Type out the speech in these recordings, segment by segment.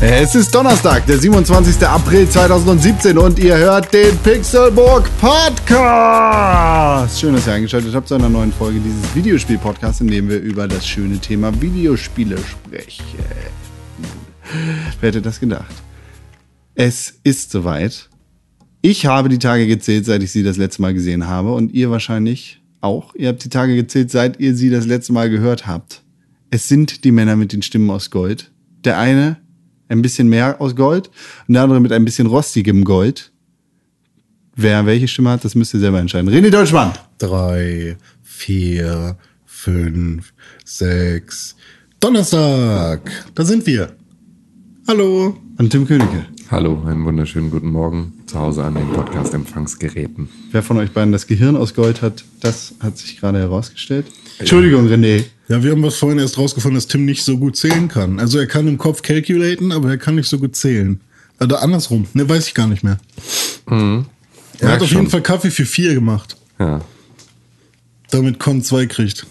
Es ist Donnerstag, der 27. April 2017 und ihr hört den Pixelburg Podcast. Schön, dass ihr eingeschaltet habt zu einer neuen Folge dieses Videospiel-Podcasts, in dem wir über das schöne Thema Videospiele sprechen. Wer hätte das gedacht? Es ist soweit. Ich habe die Tage gezählt, seit ich sie das letzte Mal gesehen habe und ihr wahrscheinlich auch. Ihr habt die Tage gezählt, seit ihr sie das letzte Mal gehört habt. Es sind die Männer mit den Stimmen aus Gold. Der eine ein bisschen mehr aus Gold und der andere mit ein bisschen rostigem Gold. Wer welche Stimme hat, das müsst ihr selber entscheiden. René Deutschmann. drei, vier, fünf, sechs. Donnerstag, da sind wir. Hallo. Und Tim Königke. Hallo, einen wunderschönen guten Morgen zu Hause an den Podcast-Empfangsgeräten. Wer von euch beiden das Gehirn aus Gold hat, das hat sich gerade herausgestellt. Entschuldigung, René. Ja, wir haben was vorhin erst rausgefunden, dass Tim nicht so gut zählen kann. Also er kann im Kopf calculaten, aber er kann nicht so gut zählen. Oder andersrum, ne, weiß ich gar nicht mehr. Er hat Merk auf schon. jeden Fall Kaffee für vier gemacht, Ja, damit Con zwei kriegt.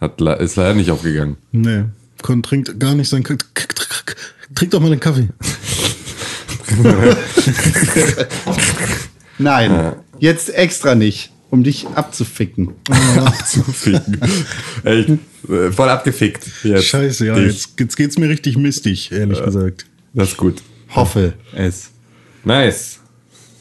hat, le- ist leider nicht aufgegangen. Nee, Con trinkt gar nicht sein Kaffee. Trink doch mal den Kaffee. Nein, jetzt extra nicht, um dich abzuficken. Abzuficken. Echt, äh, voll abgefickt. Jetzt. Scheiße, ja, jetzt, jetzt geht's mir richtig mistig, ehrlich gesagt. Das ist gut. Hoffe es. Nice.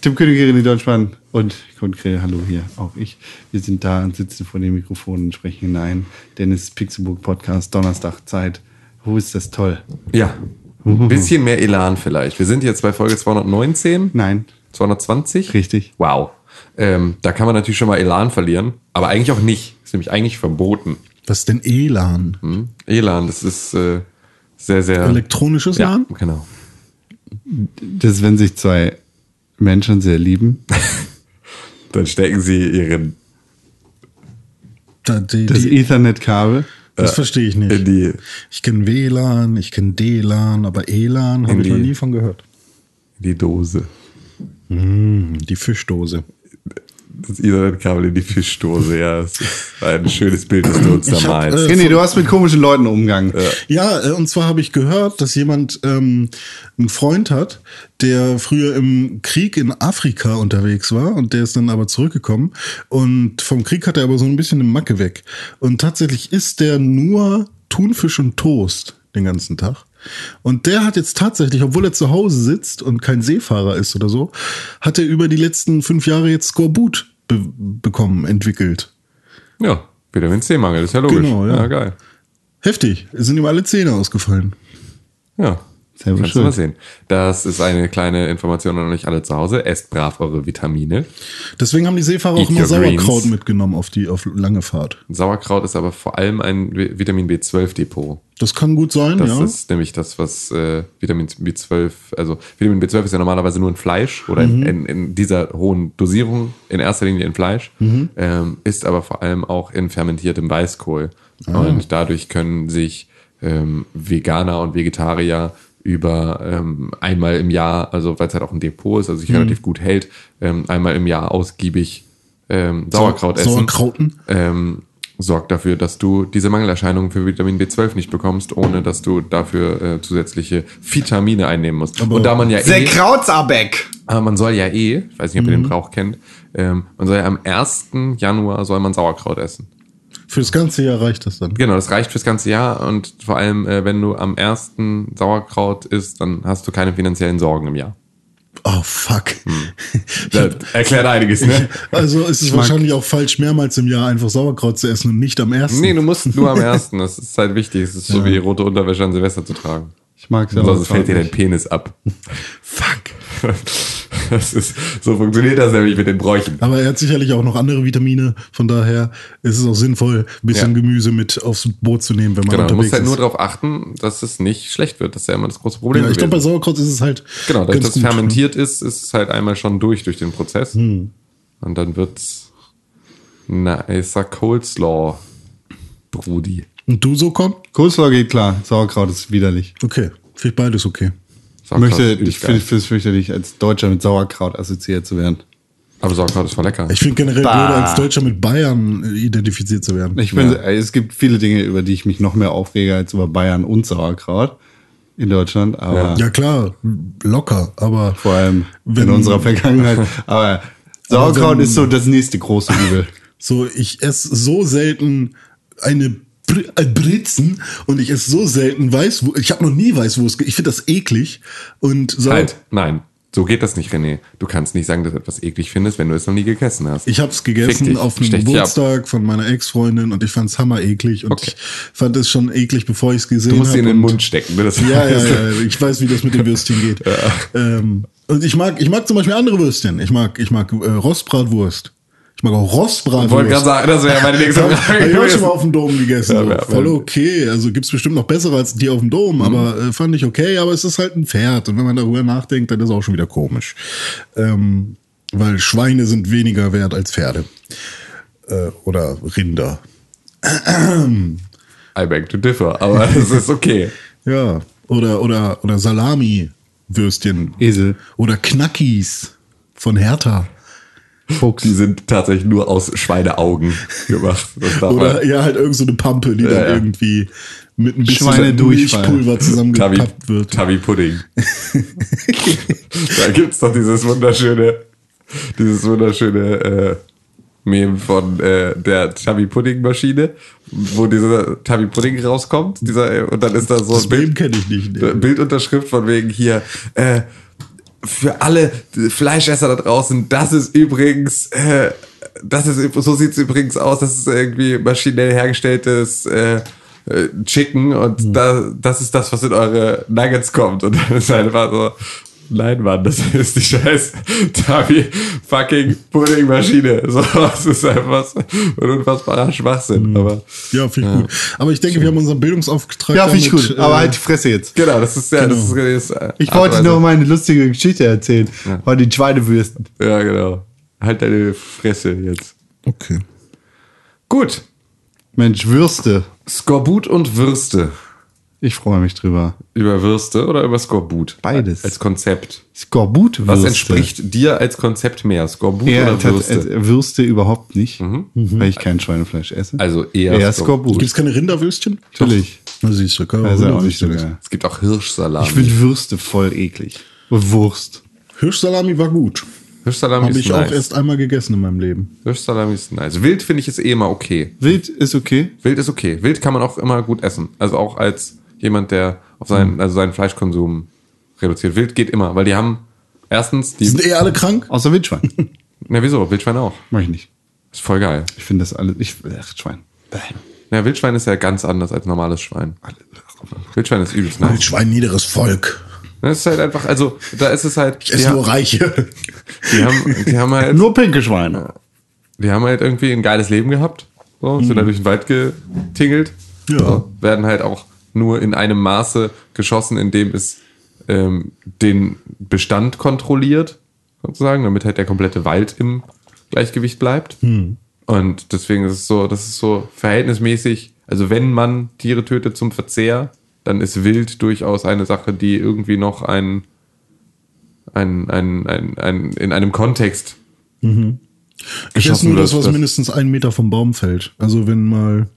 Tim Königke, René Deutschmann und Konkret, hallo hier, auch ich. Wir sind da und sitzen vor dem Mikrofon und sprechen hinein. Dennis Pixelburg Podcast, Donnerstag Zeit. Wo ist das toll? Ja, ein bisschen mehr Elan vielleicht. Wir sind jetzt bei Folge 219, Nein, 220. richtig. Wow. Ähm, da kann man natürlich schon mal Elan verlieren, aber eigentlich auch nicht. Ist nämlich eigentlich verboten. Was ist denn Elan? Hm? Elan, das ist äh, sehr, sehr. Elektronisches ja, LAN? genau. Das, wenn sich zwei Menschen sehr lieben, Dann stecken sie ihren Da, die, das Ethernet-Kabel. Das verstehe ich nicht. die, Ich kenne WLAN, ich kenne DLAN, aber ELAN habe ich noch nie von gehört. die Dose. Hm, die Fischdose. Das Ethernet-Kabel in die Fischdose, ja. Das ist ein schönes Bild, das du uns da malst. äh, René, du hast mit komischen Leuten Umgang. Ja, äh, und zwar habe ich gehört, dass jemand ähm, einen Freund hat, der früher im Krieg in Afrika unterwegs war und der ist dann aber zurückgekommen. Und vom Krieg hat er aber so ein bisschen eine Macke weg. Und tatsächlich isst der nur Thunfisch und Toast den ganzen Tag. Und der hat jetzt tatsächlich, obwohl er zu Hause sitzt und kein Seefahrer ist oder so, hat er über die letzten fünf Jahre jetzt Skorbut be bekommen, entwickelt. ja, Vitamin C-Mangel, ist ja logisch. Genau, ja. ja. geil. Heftig. Es sind ihm alle Zähne ausgefallen. Ja. Selber Kannst du schuld. mal sehen. Das ist eine kleine Information an euch alle zu Hause. Esst brav eure Vitamine. Deswegen haben die Seefahrer Eat auch immer Sauerkraut greens. mitgenommen auf die auf lange Fahrt. Sauerkraut ist aber vor allem ein Vi- Vitamin B12-Depot. Das kann gut sein, Das ja. ist nämlich das, was äh, Vitamin B12, also Vitamin B12 ist ja normalerweise nur in Fleisch oder in, in, in dieser hohen Dosierung, in erster Linie in Fleisch, ähm, ist aber vor allem auch in fermentiertem Weißkohl. Und dadurch können sich ähm, Veganer und Vegetarier über ähm, einmal im Jahr, also weil es halt auch ein Depot ist, also sich relativ gut hält, ähm, einmal im Jahr ausgiebig ähm, Sauerkraut essen Sauerkrauten. ähm, sorgt dafür, dass du diese Mangelerscheinungen für Vitamin B12 nicht bekommst, ohne dass du dafür äh, zusätzliche Vitamine einnehmen musst. Und da man ja Der eh, Krautsarbeck. aber man soll ja eh, ich weiß nicht, ob ihr den Brauch kennt, ähm, man soll ja am 1. Januar soll man Sauerkraut essen. Fürs ganze Jahr reicht das dann. Genau, das reicht fürs ganze Jahr und vor allem, äh, wenn du am 1. Sauerkraut isst, dann hast du keine finanziellen Sorgen im Jahr. Oh fuck. Das erklärt einiges, ne? Also ist es wahrscheinlich auch falsch, mehrmals im Jahr einfach Sauerkraut zu essen und nicht am ersten. Nee, du musst nur am 1. Das ist halt wichtig. Es ist so wie rote Unterwäsche an Silvester zu tragen. Ich mag Sonst fällt dir dein. Penis ab. Fuck. Das ist, so funktioniert das nämlich mit den Bräuchen. Aber er hat sicherlich auch noch andere Vitamine. Von daher ist es auch sinnvoll, ein bisschen Ja. Gemüse mit aufs Boot zu nehmen, wenn man Genau, du unterwegs musst halt nur ist. darauf achten, dass es nicht schlecht wird. Das ist ja immer das große Problem. Ja, ich glaube, bei. Sauerkraut ist es halt. genau, dadurch, dass es gut. ne? fermentiert ist, ist es halt einmal schon durch, durch den Prozess. Und dann wird's nicer Coleslaw. Rudi. Und du so komm? Coleslaw geht klar, Sauerkraut ist widerlich. Okay. Finde ich beides okay. Möchte, ich finde es fürchterlich, als Deutscher mit Sauerkraut assoziiert zu werden. Aber Sauerkraut ist voll lecker. Ich finde generell Bah. blöder, als Deutscher mit Bayern äh, identifiziert zu werden. Ich bin, äh, es gibt viele Dinge, über die ich mich noch mehr aufrege als über Bayern und Sauerkraut in Deutschland, aber ja klar, locker, aber vor allem Wenn- in unserer Vergangenheit. Aber Sauerkraut wenn- ist so das nächste große Übel. so, ich esse so selten eine Br äh, Britzen und ich esse so selten Weißwurst. Ich habe noch nie Weißwurst. ge- Ich finde das eklig. Und so, Halt, nein. So geht das nicht, René. Du kannst nicht sagen, dass du etwas eklig findest, wenn du es noch nie gegessen hast. Ich habe es gegessen dich, auf einem. Geburtstag von meiner Ex-Freundin und ich fand es hammer eklig und Okay. ich fand es schon eklig, bevor ich es gesehen du habe. musst sie in den und- Mund stecken. Ne? Das Ja, ja, ja, ich weiß, wie das mit den Würstchen geht. Ähm, und ich mag, ich mag zum Beispiel andere Würstchen. Ich mag, ich mag äh, Rostbratwurst. Auch Rostbratwurst. Ich wollte gerade sagen, das wäre meine nächste Habe Frage. ich auch schon mal auf dem Dom gegessen. Ja, so. Voll okay. Also gibt's bestimmt noch bessere als die auf dem Dom, aber äh, fand ich okay. Aber es ist halt ein Pferd. Und wenn man darüber nachdenkt, dann ist es auch schon wieder komisch. Ähm, weil Schweine sind weniger wert als Pferde. Äh, oder Rinder. I beg to differ, aber es ist okay. Ja. Oder, oder, oder Salami-Würstchen. Esel. Oder Knackis von Hertha. Fuchs. Die sind tatsächlich nur aus Schweineaugen gemacht. Oder man- ja, halt irgend so eine Pampe, die Ja, dann ja. irgendwie mit ein bisschen. Milchpulver zusammengepappt wird. Tabi Pudding. da gibt's doch dieses wunderschöne, dieses wunderschöne äh, Meme von äh, der Tabi Pudding Maschine, wo dieser Tabi Pudding rauskommt, dieser äh, und dann ist da so Das ein Bild Bild, kenne ich nicht. Ne? Bildunterschrift von wegen hier äh, für alle Fleischesser da draußen, das ist übrigens äh, das ist so sieht's übrigens aus, das ist irgendwie maschinell hergestelltes äh, äh, Chicken und Hm. da, das ist das, was in eure Nuggets kommt. Und dann ist einfach so, nein, Mann, das ist die scheiß Tabi fucking Puddingmaschine. So, das ist einfach so ein unfassbarer Schwachsinn. Hm. Aber Ja, finde ich gut. Aber ich denke, wir haben unseren Bildungsauftrag. Ja, finde ich gut. äh, Aber halt die Fresse jetzt. genau, das ist ja, das ist, Genau. das ist äh, Ich wollte und noch Weise. mal eine lustige Geschichte erzählen. Von den Schweinewürsten. Ja, genau. Halt deine Fresse jetzt. Okay. Gut. Mensch, Würste. Skorbut und Würste. Ich freue mich drüber. Über Würste oder über Skorbut? Beides. Als Konzept. Skorbut-Würste. Was entspricht dir als Konzept mehr? Skorbut Eher oder Würste? äh, Würste überhaupt nicht, weil ich kein Schweinefleisch esse. Also eher, eher Skorbut. Skorbut. Gibt es keine Rinderwürstchen? Natürlich. Na, siehst du, kann Also auch nicht so Rinderwürstchen geil. Es gibt auch Hirschsalami. Ich finde Würste voll eklig. Und Wurst. Hirschsalami war gut. Hirschsalami Habe ich nice. auch erst einmal gegessen in meinem Leben. Hirschsalami ist nice. Wild finde ich ist eh immer okay. Wild ist okay. Wild ist okay. Wild kann man auch immer gut essen. Also auch als jemand, der auf Hm. seinen, also seinen Fleischkonsum reduziert. Wild geht immer, weil die haben erstens Die sind eh alle krank. Außer Wildschwein. Na wieso? Wildschwein auch. Mach ich nicht. Ist voll geil. Ich finde das alles. Ich, ach, Schwein. Bäh. Na, Wildschwein ist ja ganz anders als normales Schwein. Wildschwein ist übelst nice. Schwein niederes Volk. Das ist halt einfach, also da ist es halt, Ich die, esse nur Reiche. die haben, die haben halt, Nur pinke Schweine. die haben halt irgendwie ein geiles Leben gehabt, so, sind da durch den Wald getingelt, Ja. so, werden halt auch nur in einem Maße geschossen, in dem es ähm, den Bestand kontrolliert, sozusagen, damit halt der komplette Wald im Gleichgewicht bleibt. Und deswegen ist es so, das ist so verhältnismäßig, also wenn man Tiere tötet zum Verzehr, dann ist Wild durchaus eine Sache, die irgendwie noch ein, ein, ein, ein, ein in einem Kontext Ich esse nur das, was mindestens einen Meter vom Baum fällt. Also wenn mal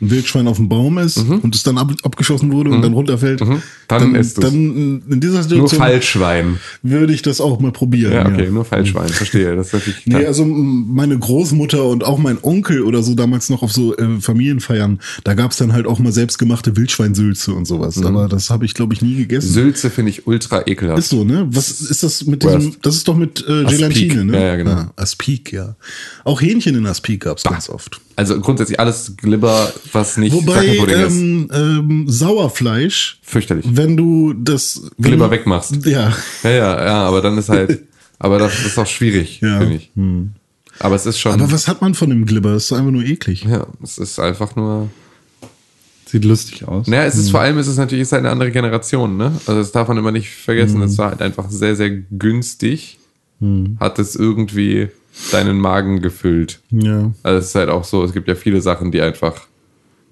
ein Wildschwein auf dem Baum ist und es dann ab, abgeschossen wurde und dann runterfällt, Mhm. Dann ist es. dann in dieser Nur Situation Fallschwein. würde ich das auch mal probieren. Ja, okay, nur Fallschwein, verstehe. Das ist natürlich Nee, also meine Großmutter und auch mein Onkel oder so damals noch auf so äh, Familienfeiern, da gab's dann halt auch mal selbstgemachte Wildschweinsülze und sowas. Mhm. Aber das habe ich, glaube ich, nie gegessen. Sülze finde ich ultra ekelhaft. Ist so, ne? Was ist das mit Worst. diesem, das ist doch mit äh. Gelatine, ne? Ja, ja, genau. Ah, Aspik, ja. Auch Hähnchen in Aspik gab's ganz oft. Also grundsätzlich alles Glibber, was nicht Wobei ähm, ähm, Sauerfleisch, Fürchterlich. wenn du das wenn Glibber wegmachst. Ja, Ja, ja, ja, aber dann ist halt, aber das ist auch schwierig, Ja. finde ich. Aber es ist schon, aber was hat man von dem Glibber? Das ist einfach nur eklig. ja, es ist einfach nur, Sieht lustig aus. naja, es ist vor allem, es ist natürlich, es ist halt eine andere Generation, ne? Also das darf man immer nicht vergessen, es war halt einfach sehr, sehr günstig, hat es irgendwie deinen Magen gefüllt. Ja. Also es ist halt auch so, es gibt ja viele Sachen, die einfach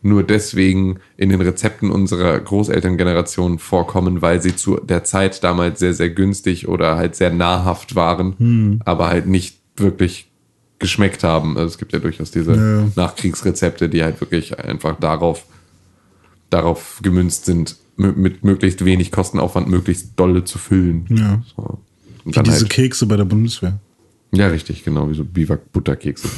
nur deswegen in den Rezepten unserer Großelterngeneration vorkommen, weil sie zu der Zeit damals sehr, sehr günstig oder halt sehr nahrhaft waren, aber halt nicht wirklich geschmeckt haben. Also es gibt ja durchaus diese Ja. Nachkriegsrezepte, die halt wirklich einfach darauf, darauf gemünzt sind, mit möglichst wenig Kostenaufwand möglichst dolle zu füllen. Ja. So. Wie diese halt, Kekse bei der Bundeswehr. ja, richtig, genau, wie so Biwak-Butterkekse.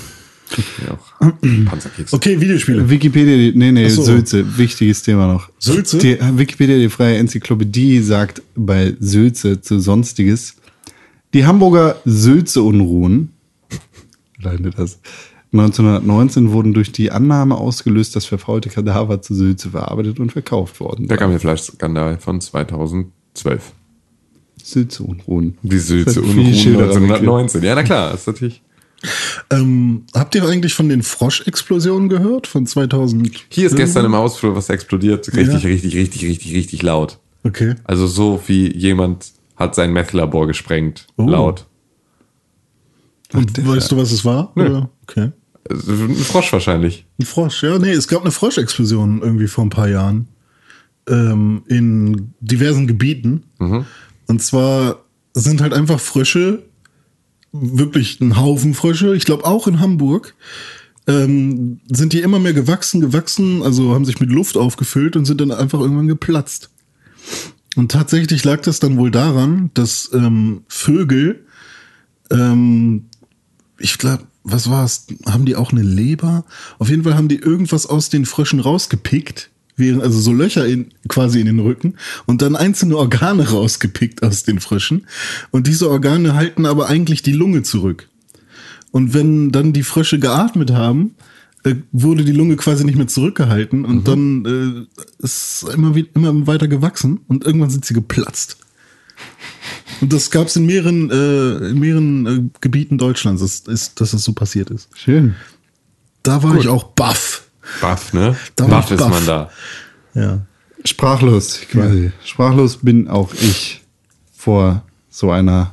Ja, auch Panzerkekse. Okay, Videospiele. Wikipedia, nee, nee, so. Sülze, wichtiges Thema noch. Sülze? Die, Wikipedia, die freie Enzyklopädie, sagt bei Sülze zu Sonstiges, die Hamburger Sülze-Unruhen, leidet das, 1919 wurden durch die Annahme ausgelöst, dass verfaulte Kadaver zu Sülze verarbeitet und verkauft worden. Der seien. Gammelfleischskandal von 2012. Sülze-Unruhen. Die Sülze Das hat und viele Schilder 1919. Ja, na klar, ist natürlich. Ähm, habt ihr eigentlich von den Froschexplosionen gehört? Von 2000? Hier ist gestern im Hausflur was explodiert. Richtig, Ja. richtig, richtig, richtig, richtig laut. Okay. Also so wie jemand hat sein Meth-Labor gesprengt. Oh. Laut. Und weißt du, was es war? Oder? Okay. Also Ein Frosch wahrscheinlich. Ein Frosch, ja, nee, es gab eine Froschexplosion irgendwie vor ein paar Jahren ähm, in diversen Gebieten. Und zwar sind halt einfach Frösche, wirklich ein Haufen Frösche, ich glaube auch in Hamburg, ähm, sind die immer mehr gewachsen, gewachsen, also haben sich mit Luft aufgefüllt und sind dann einfach irgendwann geplatzt. Und tatsächlich lag das dann wohl daran, dass ähm, Vögel ähm, ich glaube, was war es? Haben die auch eine Leber? Auf jeden Fall haben die irgendwas aus den Fröschen rausgepickt, während, also so Löcher in, quasi in den Rücken und dann einzelne Organe rausgepickt aus den Fröschen. Und diese Organe halten aber eigentlich die Lunge zurück. Und wenn dann die Frösche geatmet haben, äh, wurde die Lunge quasi nicht mehr zurückgehalten und dann äh, ist immer, wie, immer weiter gewachsen und irgendwann sind sie geplatzt. Und das gab es in mehreren, äh, in mehreren äh, Gebieten Deutschlands, dass, ist, dass das so passiert ist. Schön. Da war ich auch baff. Buff, ne? War ist Buff. man da. Ja. Sprachlos, quasi. Sprachlos bin auch ich vor so einer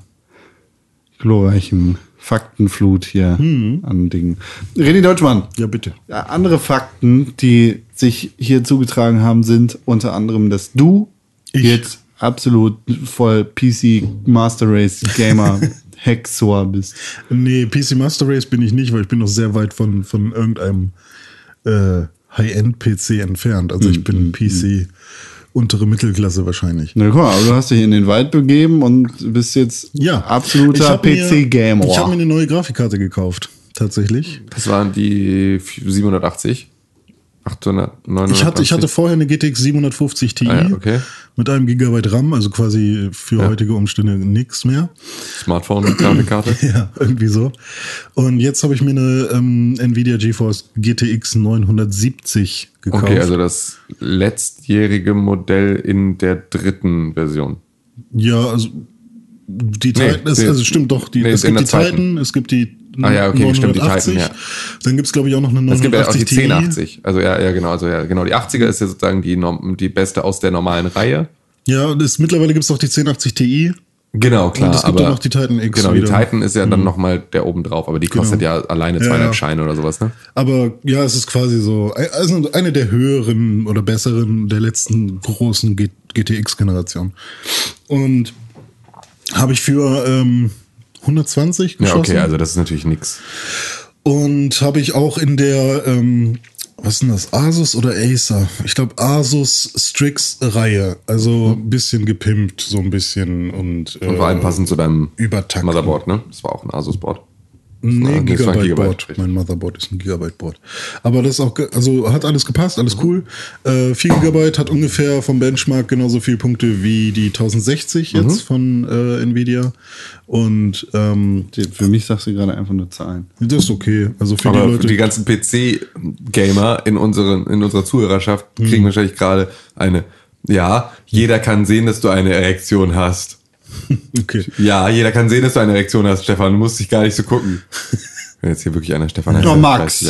glorreichen Faktenflut hier an Dingen. René Deutschmann. Ja, bitte. Ja, andere Fakten, die sich hier zugetragen haben, sind unter anderem, dass du Ich. jetzt absolut voll PC Master Race Gamer Hexor bist. Nee, PC Master Race bin ich nicht, weil ich bin noch sehr weit von, von irgendeinem äh, High-End-PC entfernt. Also ich bin PC untere Mittelklasse wahrscheinlich. Na guck mal, aber du hast dich in den Wald begeben und bist jetzt Ja. absoluter Ich hab mir- PC-Gamer. Ich habe mir eine neue Grafikkarte gekauft, tatsächlich. Das waren die 780. 809. Ich hatte, ich hatte vorher eine GTX 750 Ti Ah ja, okay. mit einem Gigabyte RAM, also quasi für Ja. heutige Umstände nichts mehr. Smartphone-Grafikkarte. Ja, irgendwie so. Und jetzt habe ich mir eine ähm, Nvidia GeForce GTX 970 gekauft. Okay, also das letztjährige Modell in der dritten Version. ja, also die Nee, Titan, es, die- also stimmt doch, die, nee, es in gibt der die zweiten. Titan, es gibt die Ah ja, okay, stimmt, die 980, Titan, ja. Dann gibt es, glaube ich, auch noch eine Es gibt ja auch 980 die Ti. 1080. Also ja, ja, genau. Also ja, genau. Die 80er ist ja sozusagen die, die beste aus der normalen Reihe. Ja, das, mittlerweile gibt es auch die 1080 Ti. Genau, klar. Und es gibt aber auch noch die Titan X Genau, die wieder. Mhm. Titan ist ja dann nochmal der oben drauf, aber die kostet ja alleine Ja, zweieinhalb ja. Scheine oder sowas, ne? Aber ja, es ist quasi so, also eine der höheren oder besseren der letzten großen GTX-Generation. Und habe ich für ähm, 120 Ja, geschossen. okay, also das ist natürlich nix. Und habe ich auch in der, ähm, was ist denn das, Asus oder Acer? Ich glaube Asus Strix-Reihe. Also ein bisschen gepimpt, so ein bisschen und, äh, Und vor allem passend zu deinem übertakten. Motherboard, ne? Das war auch ein Asus-Board. Nee, Gigabyte, Gigabyte, Board. richtig. Mein Motherboard ist ein Gigabyte Board. Aber das ist auch, also hat alles gepasst, Mhm. alles cool. Äh, 4 Gigabyte hat ungefähr vom Benchmark genauso viele Punkte wie die 1060 Mhm. jetzt von äh, Nvidia. Und ähm, Für mich sagst du gerade einfach nur Zahlen. das ist okay. Also für Aber die Leute. die ganzen PC-Gamer in, unseren, in unserer Zuhörerschaft kriegen wahrscheinlich gerade eine, ja, jeder kann sehen, dass du eine Erektion hast. okay. Ja, jeder kann sehen, dass du eine Erektion hast, Stefan. Du musst dich gar nicht so gucken. Wenn jetzt hier wirklich einer Stefan heißt, Doch, dann Max.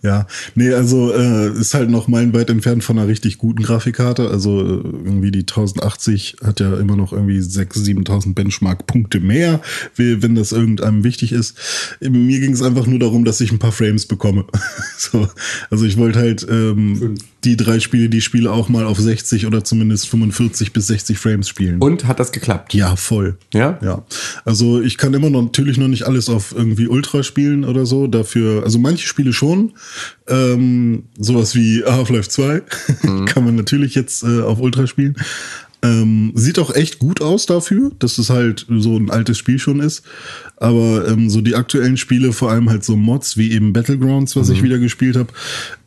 Ja, nee, also äh, ist halt noch meilenweit entfernt von einer richtig guten Grafikkarte. Also äh, irgendwie die 1080 hat ja immer noch irgendwie 6.000, 7.000 Benchmark-Punkte mehr, wenn das irgendeinem wichtig ist. Mir ging es einfach nur darum, dass ich ein paar Frames bekomme. so, also ich wollte halt ähm, die drei Spiele, die spiele, auch mal auf 60 oder zumindest 45 bis 60 Frames spielen. Und hat das geklappt? Ja, voll. Ja? Ja. Also ich kann immer noch natürlich noch nicht alles auf irgendwie Ultra spielen oder so. Dafür, also manche Spiele schon. Ähm, sowas wie Half-Life 2 kann man natürlich jetzt äh, auf Ultra spielen. Ähm, sieht auch echt gut aus dafür, dass es halt so ein altes Spiel schon ist. Aber ähm, so die aktuellen Spiele, vor allem halt so Mods wie eben Battlegrounds, was ich wieder gespielt habe,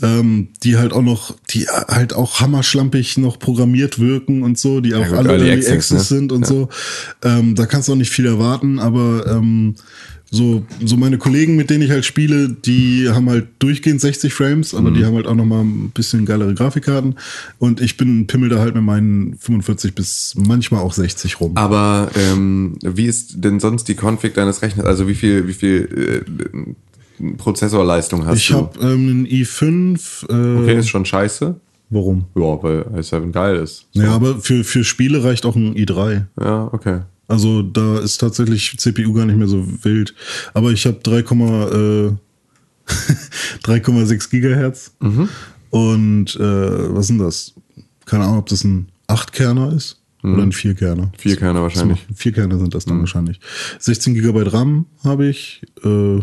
ähm, die halt auch noch, die halt auch hammerschlampig noch programmiert wirken und so, die auch gut, alle Early Access ne? sind und Ja. so. Ähm, da kannst du auch nicht viel erwarten, aber ähm, so, so meine Kollegen, mit denen ich halt spiele, die haben halt durchgehend 60 Frames, aber Mhm. die haben halt auch noch mal ein bisschen geilere Grafikkarten. Und ich bin pimmel da halt mit meinen 45 bis manchmal auch 60 rum. Aber ähm, wie ist denn sonst die Config deines Rechners? Also wie viel, wie viel äh, Prozessorleistung hast ich du? habe ähm, einen i5. Äh, okay, ist schon scheiße. Warum? Ja, weil i7 geil ist. So. Ja, aber für, für Spiele reicht auch ein i3. Ja, okay. Also da ist tatsächlich CPU gar nicht mehr so wild. Aber ich habe 3, äh, 3,6 Gigahertz. Und äh, was sind das? Keine Ahnung, ob das ein 8-Kerner ist oder ein 4-Kerner. Vier Kerne wahrscheinlich. Vier Kerne sind das dann wahrscheinlich. 16 Gigabyte RAM habe ich. Äh,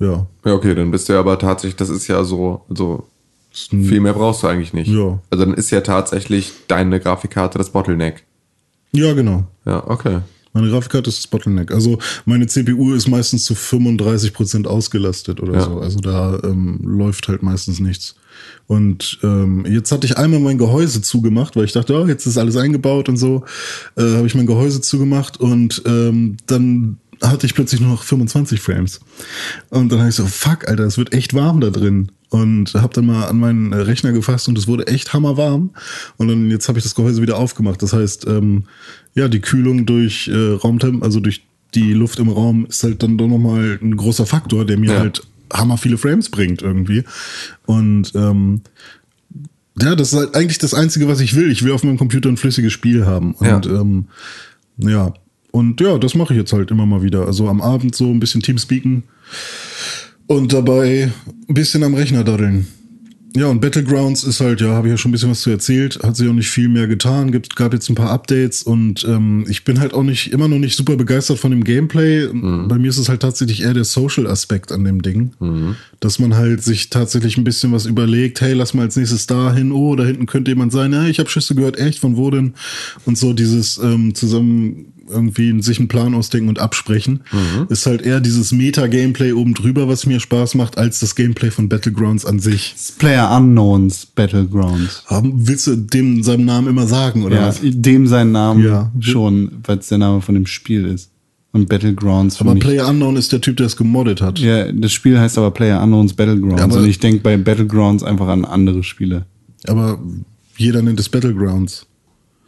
ja. Ja, okay, dann bist du ja aber tatsächlich, das ist ja so, so viel mehr brauchst du eigentlich nicht. Ja. Also dann ist ja tatsächlich deine Grafikkarte das Bottleneck. Ja, genau. Ja, okay. Meine Grafikkarte ist das Bottleneck. Also meine CPU ist meistens zu 35% ausgelastet oder Ja. so. Also da ähm, läuft halt meistens nichts. Und ähm, jetzt hatte ich einmal mein Gehäuse zugemacht, weil ich dachte, oh, jetzt ist alles eingebaut und so. Äh, Habe ich mein Gehäuse zugemacht und ähm, dann hatte ich plötzlich nur noch 25 Frames. Und dann habe ich so, fuck, Alter, es wird echt warm da drin. Und habe dann mal an meinen äh, Rechner gefasst und es wurde echt hammerwarm. Und dann jetzt habe ich das Gehäuse wieder aufgemacht. Das heißt, ähm, ja, die Kühlung durch äh, Raumtemp, also durch die Luft im Raum, ist halt dann doch nochmal ein großer Faktor, der mir Ja. halt hammer viele Frames bringt irgendwie. Und ähm, ja, das ist halt eigentlich das Einzige, was ich will. Ich will auf meinem Computer ein flüssiges Spiel haben. Ja. Und ähm, ja. Und ja, das mache ich jetzt halt immer mal wieder. Also am Abend so ein bisschen Teamspeaken und dabei ein bisschen am Rechner daddeln. Ja, und Battlegrounds ist halt, ja, habe ich ja schon ein bisschen was zu erzählt, hat sich auch nicht viel mehr getan, gibt, gab jetzt ein paar Updates und ähm, ich bin halt auch nicht, immer noch nicht super begeistert von dem Gameplay. Bei mir ist es halt tatsächlich eher der Social-Aspekt an dem Ding, dass man halt sich tatsächlich ein bisschen was überlegt, hey, lass mal als nächstes da hin, oh, da hinten könnte jemand sein, ja, ich habe Schüsse gehört, echt, von wo denn? Und so dieses ähm, zusammen irgendwie sich einen Plan ausdenken und absprechen, ist halt eher dieses Meta-Gameplay oben drüber, was mir Spaß macht, als das Gameplay von Battlegrounds an sich. Player Unknowns Battlegrounds. Haben, willst du dem seinem Namen immer sagen, oder Ja, was? dem sein Name Ja. schon, weil es der Name von dem Spiel ist. Und Battlegrounds. Aber Player Unknown ist der Typ, der es gemoddet hat. Ja, das Spiel heißt aber Player Unknowns Battlegrounds. Aber- und ich denke bei Battlegrounds einfach an andere Spiele. Aber jeder nennt es Battlegrounds.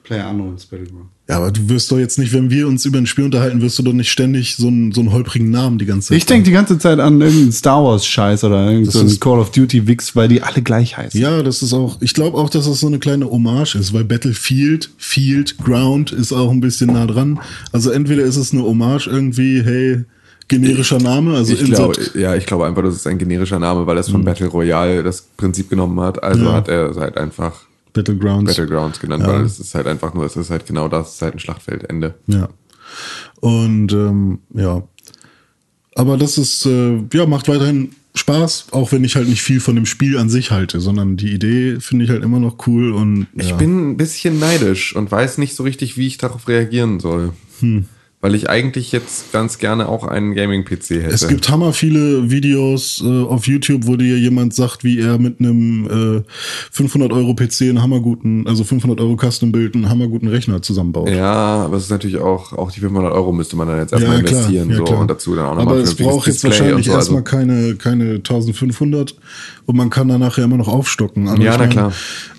Player Unknowns Battlegrounds. Ja, aber du wirst doch jetzt nicht, wenn wir uns über ein Spiel unterhalten, wirst du doch nicht ständig so einen, so einen holprigen Namen die ganze Zeit. Ich denke die ganze Zeit an irgendeinen Star Wars Scheiß oder irgendeinen so Call of Duty Wix, weil die alle gleich heißen. Ja, das ist auch, ich glaube auch, dass das so eine kleine Hommage ist, weil Battlefield, Field, Ground ist auch ein bisschen nah dran. Also entweder ist es eine Hommage irgendwie, hey, generischer Name, also Ich glaube, ja, ich glaube einfach, das ist ein generischer Name, weil das von Battle Royale das Prinzip genommen hat. Also Ja. hat er halt einfach Battlegrounds. Battlegrounds genannt, Ja. weil es ist halt einfach nur, es ist halt genau das, es ist halt ein Schlachtfeldende. Ja. Und ähm, ja. Aber das ist, äh, ja, macht weiterhin Spaß, auch wenn ich halt nicht viel von dem Spiel an sich halte, sondern die Idee finde ich halt immer noch cool und Ich ja. bin ein bisschen neidisch und weiß nicht so richtig, wie ich darauf reagieren soll. Hm. Weil ich eigentlich jetzt ganz gerne auch einen Gaming-PC hätte. Es gibt hammer viele Videos äh, auf YouTube, wo dir jemand sagt, wie er mit einem äh, 500 Euro PC einen hammerguten, also 500 Euro Custom-Bild einen hammerguten Rechner zusammenbaut. ja, aber es ist natürlich auch, auch die 500 Euro müsste man dann jetzt erstmal Ja, investieren. ja, so, klar. und dazu dann auch nochmal Aber es braucht jetzt wahrscheinlich erstmal keine, keine 1500 und man kann danach ja immer noch aufstocken. Aber Ja, ich na klar.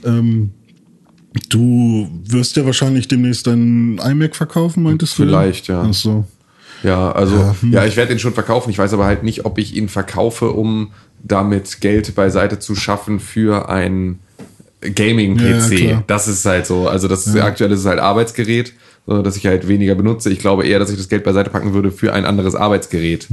Ähm, du wirst ja wahrscheinlich demnächst deinen iMac verkaufen, meintest du? Vielleicht, ja. Ach so. Ja, also, Ja, ja, hm. ich werde ihn schon verkaufen. Ich weiß aber halt nicht, ob ich ihn verkaufe, um damit Geld beiseite zu schaffen für ein Gaming-PC. Ja, das ist halt so. Also das ist, aktuell ist halt Arbeitsgerät, so, dass ich halt weniger benutze. Ich glaube eher, dass ich das Geld beiseite packen würde für ein anderes Arbeitsgerät.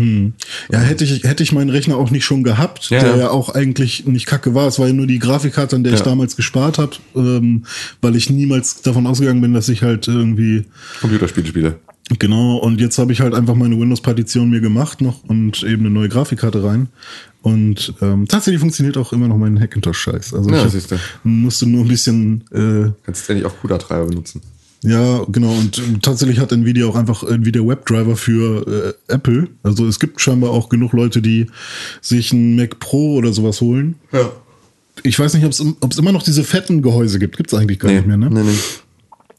Ja, hätte ich, hätte ich meinen Rechner auch nicht schon gehabt, Ja, der ja. auch eigentlich nicht kacke war. Es war ja nur die Grafikkarte, an der ich Ja. damals gespart habe, ähm, weil ich niemals davon ausgegangen bin, dass ich halt irgendwie Computerspiele spiele. Genau, und jetzt habe ich halt einfach meine Windows-Partition mir gemacht noch und eben eine neue Grafikkarte rein. Und ähm, tatsächlich funktioniert auch immer noch mein Hackintosh-Scheiß. Also Ja, ich hab- musste nur ein bisschen, äh, Kannst endlich auch CUDA-Treiber benutzen. Ja, genau. Und ähm, tatsächlich hat Nvidia auch einfach Nvidia WebDriver für äh, Apple. Also es gibt scheinbar auch genug Leute, die sich einen Mac Pro oder sowas holen. Ja. Ich weiß nicht, ob es immer noch diese fetten Gehäuse gibt. Gibt es eigentlich gar nicht mehr, ne? nee, nee.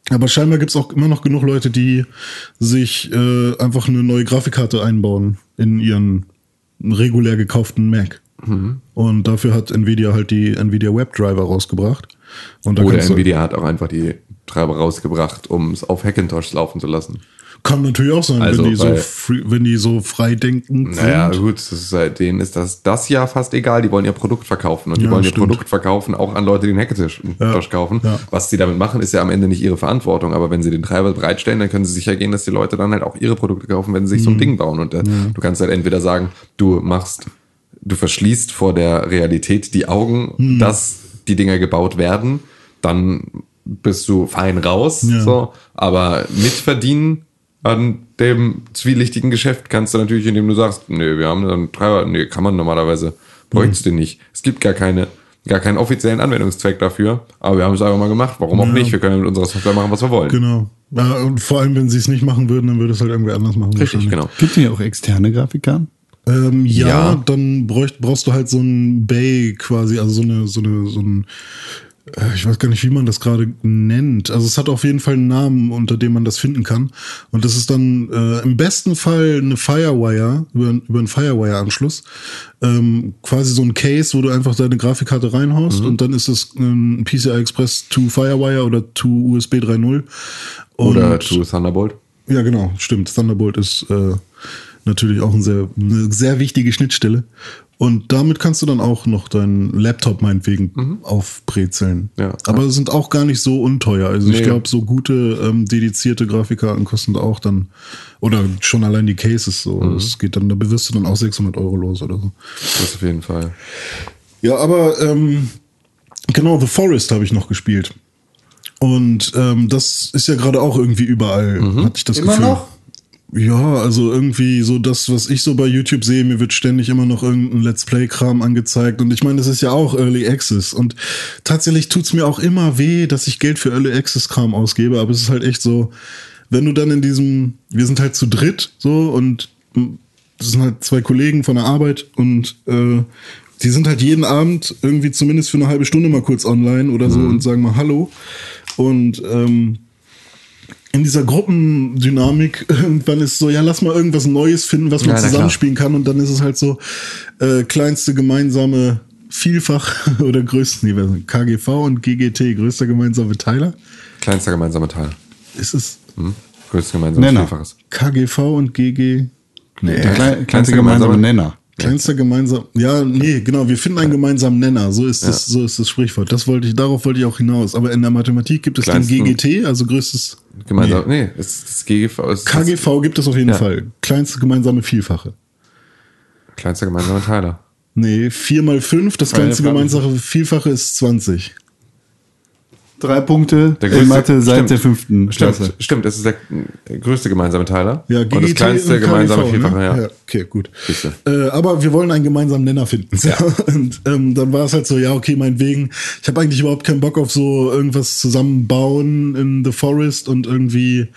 Aber scheinbar gibt es auch immer noch genug Leute, die sich äh, einfach eine neue Grafikkarte einbauen in ihren regulär gekauften Mac. Mhm. Und dafür hat Nvidia halt die Nvidia WebDriver rausgebracht. Und da Oder Nvidia hat auch einfach die Treiber rausgebracht, um es auf Hackintosh laufen zu lassen. Kann natürlich auch sein, Also, wenn, die so free, wenn die so freidenkend Naja, sind. gut, ist halt, denen ist das, das ja fast egal. Die wollen ihr Produkt verkaufen und die Ja, wollen ihr stimmt. Produkt verkaufen auch an Leute, die einen Hackintosh Ja, kaufen. ja. Was sie damit machen, ist ja am Ende nicht ihre Verantwortung. Aber wenn sie den Treiber bereitstellen, dann können sie sicher gehen, dass die Leute dann halt auch ihre Produkte kaufen, wenn sie sich Mhm. so ein Ding bauen. Und äh, du kannst halt entweder sagen, du machst, du verschließt vor der Realität die Augen, Mhm. dass die Dinger gebaut werden, dann bist du fein raus. Ja. So. Aber mitverdienen an dem zwielichtigen Geschäft kannst du natürlich, indem du sagst, nee, wir haben einen Treiber, nee, kann man normalerweise, bräuchtest du nicht. Es gibt gar keine, gar keinen offiziellen Anwendungszweck dafür, aber wir haben es einfach mal gemacht. Warum auch Ja. nicht? Wir können mit unserer Software machen, was wir wollen. Genau. Ja, und vor allem, wenn sie es nicht machen würden, dann würde es halt irgendwie anders machen. Richtig, genau. Gibt es hier auch externe Grafikkarten? Ähm, ja, Ja. dann bräucht, brauchst du halt so ein Bay quasi, also so eine, so eine, so ein, ich weiß gar nicht, wie man das gerade nennt. Also es hat auf jeden Fall einen Namen, unter dem man das finden kann. Und das ist dann äh, im besten Fall eine Firewire, über, über einen Firewire-Anschluss. Ähm, quasi so ein Case, wo du einfach deine Grafikkarte reinhaust und dann ist es ein PCI Express to Firewire oder to USB 3.0. Oder to Thunderbolt. ja, genau, stimmt. Thunderbolt ist äh, natürlich auch ein sehr, eine sehr wichtige Schnittstelle. Und damit kannst du dann auch noch deinen Laptop meinetwegen aufbrezeln. Mhm. Ja. Aber sind auch gar nicht so unteuer. Also ich Nee. glaube, so gute ähm, dedizierte Grafikkarten kosten auch dann, oder schon allein die Cases so. Mhm. Es geht dann, da wirst du dann auch 600 Euro los oder so. Das auf jeden Fall. Ja, aber ähm, genau, The Forest habe ich noch gespielt. Und ähm, das ist ja gerade auch irgendwie überall, hatte ich das Immer Gefühl. noch? Ja, also irgendwie so das, was ich so bei YouTube sehe, mir wird ständig immer noch irgendein Let's Play-Kram angezeigt. Und ich meine, das ist ja auch Early Access. Und tatsächlich tut's mir auch immer weh, dass ich Geld für Early Access-Kram ausgebe. Aber es ist halt echt so, wenn du dann in diesem, wir sind halt zu dritt so und das sind halt zwei Kollegen von der Arbeit und äh, die sind halt jeden Abend irgendwie zumindest für eine halbe Stunde mal kurz online oder so und sagen mal Hallo. Und ähm, in dieser Gruppendynamik irgendwann ist so, ja, lass mal irgendwas Neues finden, was man Ja, na klar. zusammenspielen kann. Und dann ist es halt so, äh, kleinste gemeinsame Vielfach oder größten, ist das? KGV und GGT, größter gemeinsame Teiler. Kleinster gemeinsamer Teil. Ist es Hm? Größtes gemeinsames Nenner. Vielfaches. KGV und GG? Nee, Der klei kleinste kleinste gemeinsame gemeinsame- Nenner. Kleinster gemeinsam. Ja, nee, genau. Wir finden einen gemeinsamen Nenner. So ist das, so ist das Sprichwort. Das wollte ich, darauf wollte ich auch hinaus. Aber in der Mathematik gibt es Kleinsten- den GGT, also größtes. Gemeinsam. Nee, es- das GGV ist KGV gibt es auf jeden Ja. Fall. Kleinste gemeinsame Vielfache. das kleinster gemeinsamer Teiler. Nee, 4 mal 5, das kleinste gemeinsame Vielfache ist 20. Drei Punkte Der in größte- Mathe seit stimmt. der fünften Stimmt, Klasse. stimmt, das ist der größte gemeinsame Teiler. Ja, und das GGT kleinste und gemeinsame Vielfache, ne? ja. Okay, gut. Äh, aber wir wollen einen gemeinsamen Nenner finden. Und ähm, dann war es halt so, ja, okay, meinetwegen, ich habe eigentlich überhaupt keinen Bock auf so irgendwas zusammenbauen in The Forest und irgendwie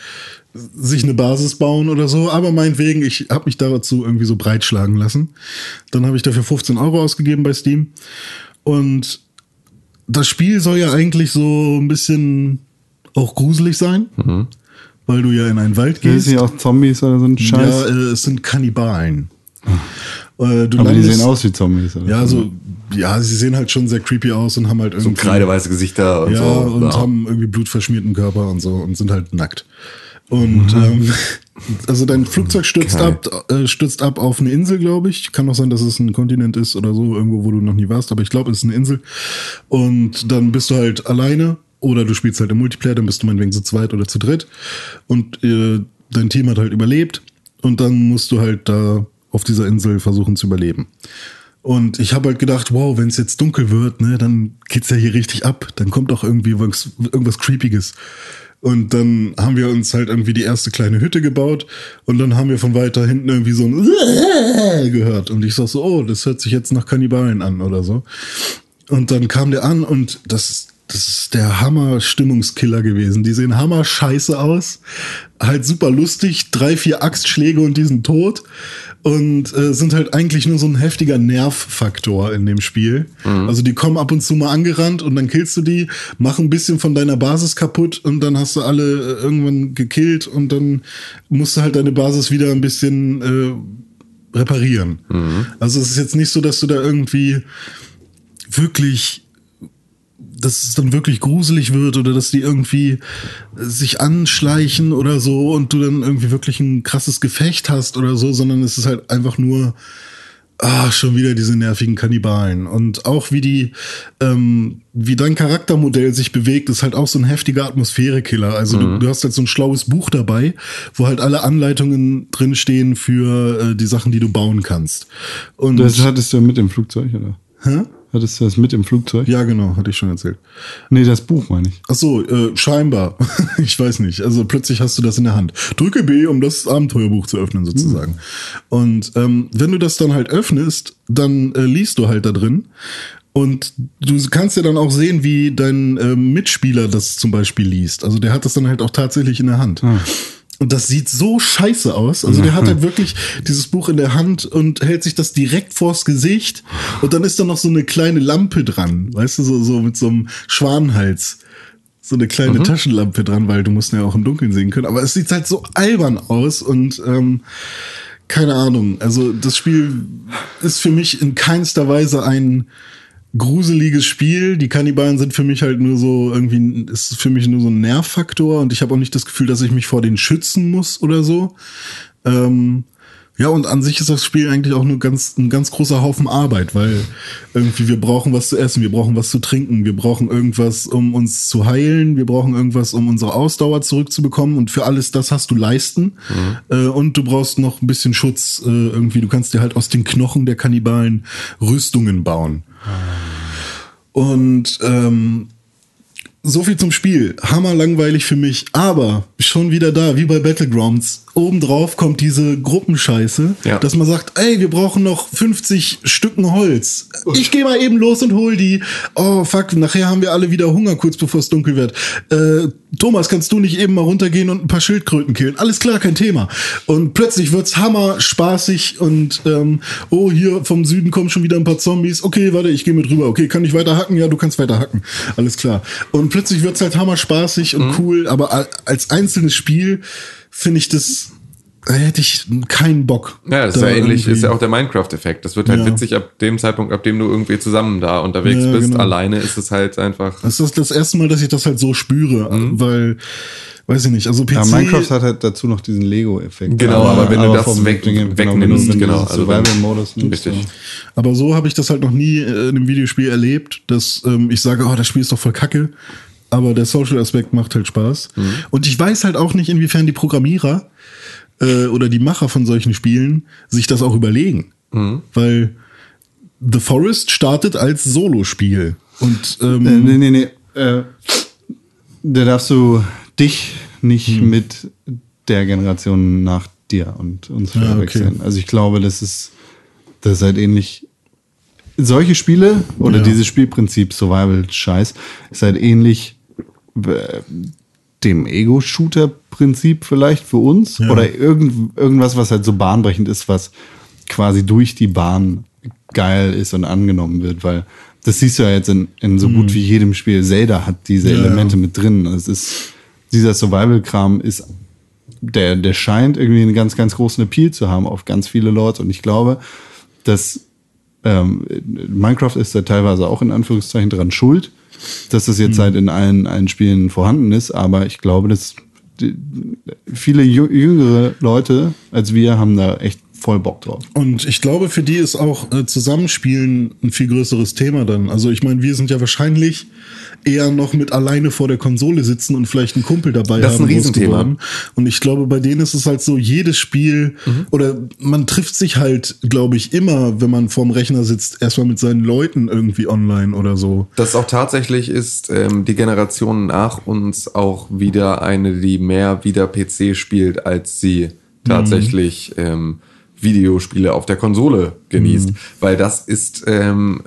sich eine Basis bauen oder so. Aber meinetwegen, ich habe mich dazu irgendwie so breitschlagen lassen. Dann habe ich dafür 15 Euro ausgegeben bei Steam. Und das Spiel soll ja eigentlich so ein bisschen auch gruselig sein, weil du ja in einen Wald gehst. ist hier auch Zombies oder so ein Scheiß. Ja, äh, es sind Kannibalen. Äh, du aber die landest- sehen aus wie Zombies. Oder? Ja, so, ja, sie sehen halt schon sehr creepy aus und haben halt So irgendwie. kreideweiße Gesichter und ja, so. und Ja. haben irgendwie blutverschmierten Körper und so und sind halt nackt. Und ähm, also dein Flugzeug stürzt ab, äh, stürzt ab auf eine Insel, glaube ich. Kann auch sein, dass es ein Kontinent ist oder so, irgendwo, wo du noch nie warst, aber ich glaube, es ist eine Insel. Und dann bist du halt alleine oder du spielst halt im Multiplayer, dann bist du meinetwegen zu zweit oder zu dritt. Und äh, dein Team hat halt überlebt und dann musst du halt da auf dieser Insel versuchen zu überleben. Und ich habe halt gedacht, wow, wenn es jetzt dunkel wird, ne, dann geht's ja hier richtig ab. Dann kommt auch irgendwie was, irgendwas Creepiges. Und dann haben wir uns halt irgendwie die erste kleine Hütte gebaut und dann haben wir von weiter hinten irgendwie so ein gehört. Und ich sag so, oh, das hört sich jetzt nach Kannibalen an oder so. Und dann kam der an und das, das ist der Hammer-Stimmungskiller gewesen. Die sehen hammer scheiße aus. Halt super lustig. Drei, vier Axtschläge und die sind tot und äh, sind halt eigentlich nur so ein heftiger Nervfaktor in dem Spiel. Mhm. Also die kommen ab und zu mal angerannt und dann killst du die, machen ein bisschen von deiner Basis kaputt und dann hast du alle äh, irgendwann gekillt und dann musst du halt deine Basis wieder ein bisschen äh, reparieren. Mhm. Also es ist jetzt nicht so, dass du da irgendwie wirklich dass es dann wirklich gruselig wird oder dass die irgendwie sich anschleichen oder so und du dann irgendwie wirklich ein krasses Gefecht hast oder so, sondern es ist halt einfach nur ah, schon wieder diese nervigen Kannibalen. Und auch wie die, ähm, wie dein Charaktermodell sich bewegt, ist halt auch so ein heftiger Atmosphärekiller. Also mhm. du, du, hast halt so ein schlaues Buch dabei, wo halt alle Anleitungen drinstehen für äh, die Sachen, die du bauen kannst. Und das hattest du mit dem Flugzeug, oder? Hä? Hattest du das mit im Flugzeug? Ja, genau, hatte ich schon erzählt. Nee, das Buch meine ich. Ach so, äh, scheinbar. ich weiß nicht. Also plötzlich hast du das in der Hand. Drücke B, um das Abenteuerbuch zu öffnen, sozusagen. Hm. Und ähm, wenn du das dann halt öffnest, dann äh, liest du halt da drin. Und du kannst ja dann auch sehen, wie dein äh, Mitspieler das zum Beispiel liest. Also der hat das dann halt auch tatsächlich in der Hand. Ah. Und das sieht so scheiße aus. Also der hat halt wirklich dieses Buch in der Hand und hält sich das direkt vors Gesicht. Und dann ist da noch so eine kleine Lampe dran. Weißt du, so, so mit so einem Schwanenhals. So eine kleine mhm. Taschenlampe dran, weil du musst ja auch im Dunkeln sehen können. Aber es sieht halt so albern aus und ähm, keine Ahnung. Also das Spiel ist für mich in keinster Weise ein gruseliges Spiel. Die Kannibalen sind für mich halt nur so irgendwie, ist für mich nur so ein Nervfaktor und ich habe auch nicht das Gefühl, dass ich mich vor denen schützen muss oder so. Ähm, ja, und an sich ist das Spiel eigentlich auch nur ganz, ein ganz großer Haufen Arbeit, weil irgendwie wir brauchen was zu essen, wir brauchen was zu trinken, wir brauchen irgendwas, um uns zu heilen, wir brauchen irgendwas, um unsere Ausdauer zurückzubekommen und für alles das hast du Leisten mhm. äh, und du brauchst noch ein bisschen Schutz äh, irgendwie. Du kannst dir halt aus den Knochen der Kannibalen Rüstungen bauen. Und ähm, so viel zum Spiel. Hammer langweilig für mich, aber schon wieder da, wie bei Battlegrounds obendrauf kommt diese Gruppenscheiße, ja. dass man sagt, ey, wir brauchen noch 50 Stücken Holz. Ich gehe mal eben los und hol die. Oh, fuck, nachher haben wir alle wieder Hunger, kurz bevor es dunkel wird. Äh, Thomas, kannst du nicht eben mal runtergehen und ein paar Schildkröten killen? Alles klar, kein Thema. Und plötzlich wird's hammer spaßig und ähm, oh, hier vom Süden kommen schon wieder ein paar Zombies. Okay, warte, ich gehe mit rüber. Okay, kann ich weiter hacken? Ja, du kannst weiter hacken. Alles klar. Und plötzlich wird's halt hammer spaßig und mhm. cool, aber als einzelnes Spiel finde ich das da hätte ich keinen Bock. Ja, das ist ja ähnlich, irgendwie. ist ja auch der Minecraft-Effekt. Das wird halt ja. witzig ab dem Zeitpunkt, ab dem du irgendwie zusammen da unterwegs ja, bist. Genau. Alleine ist es halt einfach. Das ist das erste Mal, dass ich das halt so spüre, mhm. weil, weiß ich nicht, also PC. Ja, Minecraft hat halt dazu noch diesen Lego-Effekt. Genau, aber, aber wenn aber du das weg, genau, wegnimmst, genau, genau also Survival-Modus Richtig. Ja. Aber so habe ich das halt noch nie äh, in einem Videospiel erlebt, dass ähm, ich sage, oh, das Spiel ist doch voll kacke aber der Social-Aspekt macht halt Spaß. Mhm. Und ich weiß halt auch nicht, inwiefern die Programmierer äh, oder die Macher von solchen Spielen sich das auch überlegen. Mhm. Weil The Forest startet als Solospiel. Und ähm, äh, nee, nee, nee. Äh, da darfst du dich nicht mhm. mit der Generation nach dir und uns verwechseln. Ja, okay. Also ich glaube, das ist, das ist halt ähnlich solche Spiele oder ja. dieses Spielprinzip Survival-Scheiß ist halt ähnlich dem Ego-Shooter-Prinzip vielleicht für uns ja. oder irgend, irgendwas, was halt so bahnbrechend ist, was quasi durch die Bahn geil ist und angenommen wird, weil das siehst du ja jetzt in, in so mhm. gut wie jedem Spiel. Zelda hat diese ja, Elemente ja. mit drin. Es ist, dieser Survival-Kram ist, der, der scheint irgendwie einen ganz, ganz großen Appeal zu haben auf ganz viele Leute und ich glaube, dass ähm, Minecraft ist da teilweise auch in Anführungszeichen dran schuld, dass das jetzt mhm. halt in allen, allen Spielen vorhanden ist, aber ich glaube, das die, viele jü- jüngere Leute als wir haben da echt voll Bock drauf. Und ich glaube, für die ist auch äh, Zusammenspielen ein viel größeres Thema dann. Also ich meine, wir sind ja wahrscheinlich eher noch mit alleine vor der Konsole sitzen und vielleicht einen Kumpel dabei Das ist haben. ein groß Riesenthema. geworden. Und ich glaube, bei denen ist es halt so, jedes Spiel oder man trifft sich halt, glaube ich, immer, wenn man vorm Rechner sitzt, erstmal mit seinen Leuten irgendwie online oder so. Das auch tatsächlich ist ähm, die Generation nach uns auch wieder eine, die mehr wieder PC spielt, als sie tatsächlich ähm, Videospiele auf der Konsole genießt. Weil das ist ähm,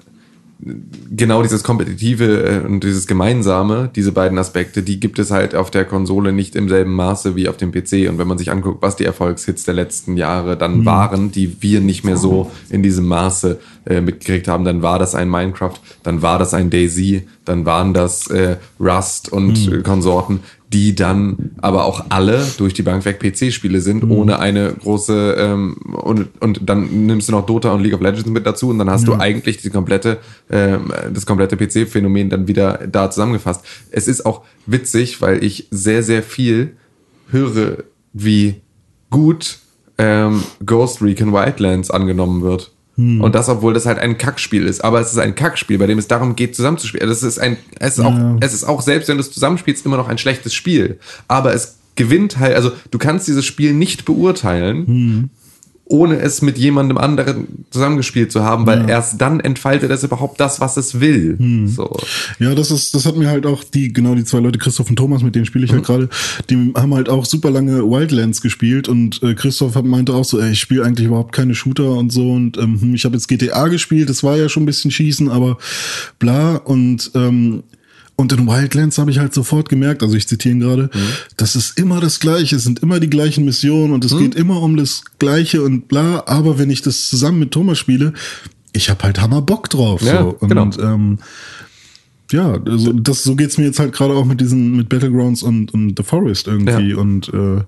genau dieses Kompetitive äh, und dieses Gemeinsame, diese beiden Aspekte, die gibt es halt auf der Konsole nicht im selben Maße wie auf dem PC. Und wenn man sich anguckt, was die Erfolgshits der letzten Jahre dann waren, die wir nicht mehr so in diesem Maße äh, mitgekriegt haben, dann war das ein Minecraft, dann war das ein Daisy, dann waren das äh, Rust und äh, Konsorten, die dann aber auch alle durch die Bank weg PC-Spiele sind, ohne eine große ähm, und, und dann nimmst du noch Dota und League of Legends mit dazu und dann hast du eigentlich die komplette, ähm, das komplette PC-Phänomen dann wieder da zusammengefasst. Es ist auch witzig, weil ich sehr, sehr viel höre, wie gut ähm, Ghost Recon Wildlands angenommen wird. Und das, obwohl das halt ein Kackspiel ist. Aber es ist ein Kackspiel, bei dem es darum geht, zusammenzuspielen. Das ist ein, es ist auch, es ist auch, selbst wenn du es zusammenspielst, immer noch ein schlechtes Spiel. Aber es gewinnt halt, also du kannst dieses Spiel nicht beurteilen, ohne es mit jemandem anderen zusammengespielt zu haben, weil erst dann entfaltet es überhaupt das, was es will. So. Ja, das ist, das hat mir halt auch die, genau die zwei Leute, Christoph und Thomas, mit denen spiele ich halt gerade, die haben halt auch super lange Wildlands gespielt und äh, Christoph hat- meinte auch so, ey, ich spiele eigentlich überhaupt keine Shooter und so und ähm, hm, ich habe jetzt GTA gespielt, das war ja schon ein bisschen Schießen, aber bla und ähm, und in Wildlands habe ich halt sofort gemerkt, also ich zitiere ihn gerade, das ist immer das Gleiche, es sind immer die gleichen Missionen und es geht immer um das Gleiche und bla, aber wenn ich das zusammen mit Thomas spiele, ich habe halt Hammer Bock drauf. Ja, so. Und, genau. ähm, ja, also das, so geht's mir jetzt halt gerade auch mit diesen, mit Battlegrounds und, und The Forest irgendwie. Ja. Und äh,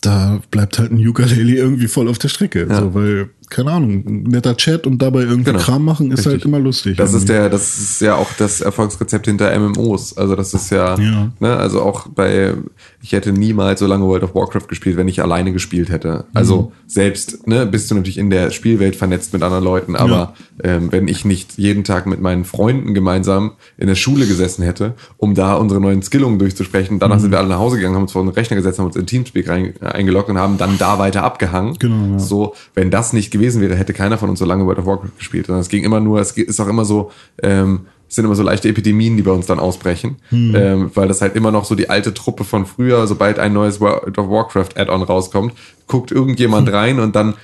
da bleibt halt ein Ukulele irgendwie voll auf der Strecke. Ja. So, weil, keine Ahnung, netter Chat und dabei irgendwie Genau. Kram machen ist Richtig. halt immer lustig. Das ist irgendwie. der, das ist ja auch das Erfolgsrezept hinter MMOs. Also das ist ja, Ja. Ne, also auch bei, ich hätte niemals so lange World of Warcraft gespielt, wenn ich alleine gespielt hätte. Also Mhm. selbst, ne, bist du natürlich in der Spielwelt vernetzt mit anderen Leuten, aber ähm, wenn ich nicht jeden Tag mit meinen Freunden gemeinsam in der Schule gesessen hätte, um da unsere neuen Skillungen durchzusprechen, danach Mhm. sind wir alle nach Hause gegangen, haben uns vor den Rechner gesetzt, haben uns in Teamspeak rein, eingeloggt und haben dann da weiter abgehangen. Genau, ja. So, wenn das nicht gewesen wäre, hätte keiner von uns so lange World of Warcraft gespielt. Sondern es ging immer nur, es ist auch immer so, ähm, es sind immer so leichte Epidemien, die bei uns dann ausbrechen, ähm, weil das halt immer noch so die alte Truppe von früher, sobald ein neues World of Warcraft Add-on rauskommt, guckt irgendjemand rein und dann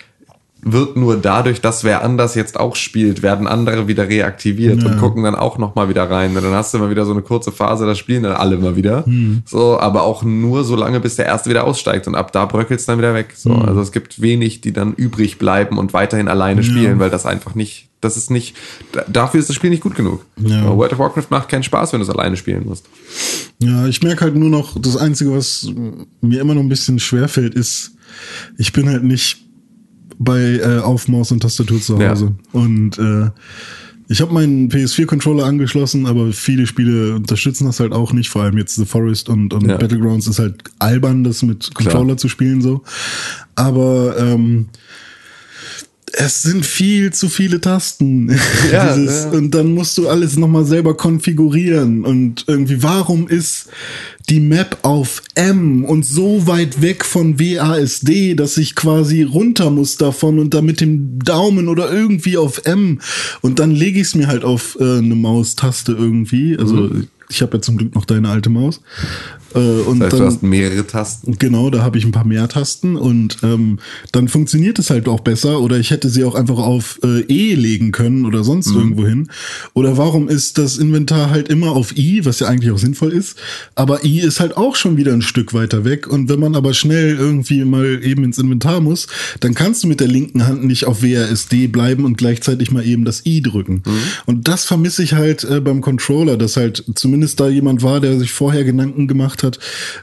wird nur dadurch, dass wer anders jetzt auch spielt, werden andere wieder reaktiviert und gucken dann auch noch mal wieder rein. Und dann hast du immer wieder so eine kurze Phase, da spielen dann alle mal wieder. So, aber auch nur so lange, bis der erste wieder aussteigt und ab da bröckelt es dann wieder weg. So, also es gibt wenig, die dann übrig bleiben und weiterhin alleine spielen, weil das einfach nicht, das ist nicht, da- dafür ist das Spiel nicht gut genug. Ja. World of Warcraft macht keinen Spaß, wenn du es alleine spielen musst. Ja, ich merke halt nur noch, das Einzige, was mir immer noch ein bisschen schwerfällt, ist, ich bin halt nicht bei äh, auf Maus und Tastatur zu Ja. Hause. Und äh, ich habe meinen PS4-Controller angeschlossen, aber viele Spiele unterstützen das halt auch nicht. Vor allem jetzt The Forest und, und Ja. Battlegrounds ist halt albern, das mit Controller zu spielen so. Aber ähm, es sind viel zu viele Tasten. Ja, Dieses, ja. Und dann musst du alles nochmal selber konfigurieren. Und irgendwie, warum ist die Map auf M und so weit weg von WASD, dass ich quasi runter muss davon und dann mit dem Daumen oder irgendwie auf M. Und dann lege ich es mir halt auf äh, eine Maustaste irgendwie. Also Mhm. Ich habe ja zum Glück noch deine alte Maus. Äh, und Das heißt, dann, du hast mehrere Tasten. Genau, da habe ich ein paar mehr Tasten und ähm, dann funktioniert es halt auch besser. Oder ich hätte sie auch einfach auf äh, E legen können oder sonst Mhm. irgendwo hin. Oder warum ist das Inventar halt immer auf I, was ja eigentlich auch sinnvoll ist. Aber I ist halt auch schon wieder ein Stück weiter weg. Und wenn man aber schnell irgendwie mal eben ins Inventar muss, dann kannst du mit der linken Hand nicht auf WASD bleiben und gleichzeitig mal eben das I drücken. Mhm. Und das vermisse ich halt äh, beim Controller, dass halt zumindest zumindest da jemand war, der sich vorher Gedanken gemacht hat,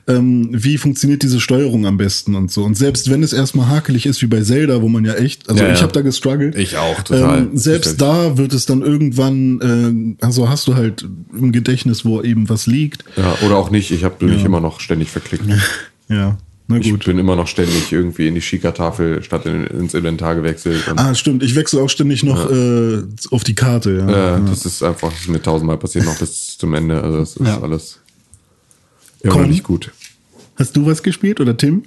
ähm, wie funktioniert diese Steuerung am besten und so. Und selbst wenn es erstmal hakelig ist, wie bei Zelda, wo man ja echt, also Ja, ich ja. habe da gestruggelt. Ich auch, total. Ähm, selbst da wird es dann irgendwann, äh, also hast du halt im Gedächtnis, wo eben was liegt. Ja, oder auch nicht. Ich habe mich immer noch ständig verklickt. Ja, na Ich gut. bin immer noch ständig irgendwie in die Schika-Tafel statt in, ins Inventar gewechselt. Ah, stimmt. Ich wechsle auch ständig noch äh, auf die Karte. Ja. äh, Das ist einfach, das ist mir tausendmal passiert, noch bis zum Ende. Also das ist Ja. alles immer nicht gut. Hast du was gespielt oder Tim?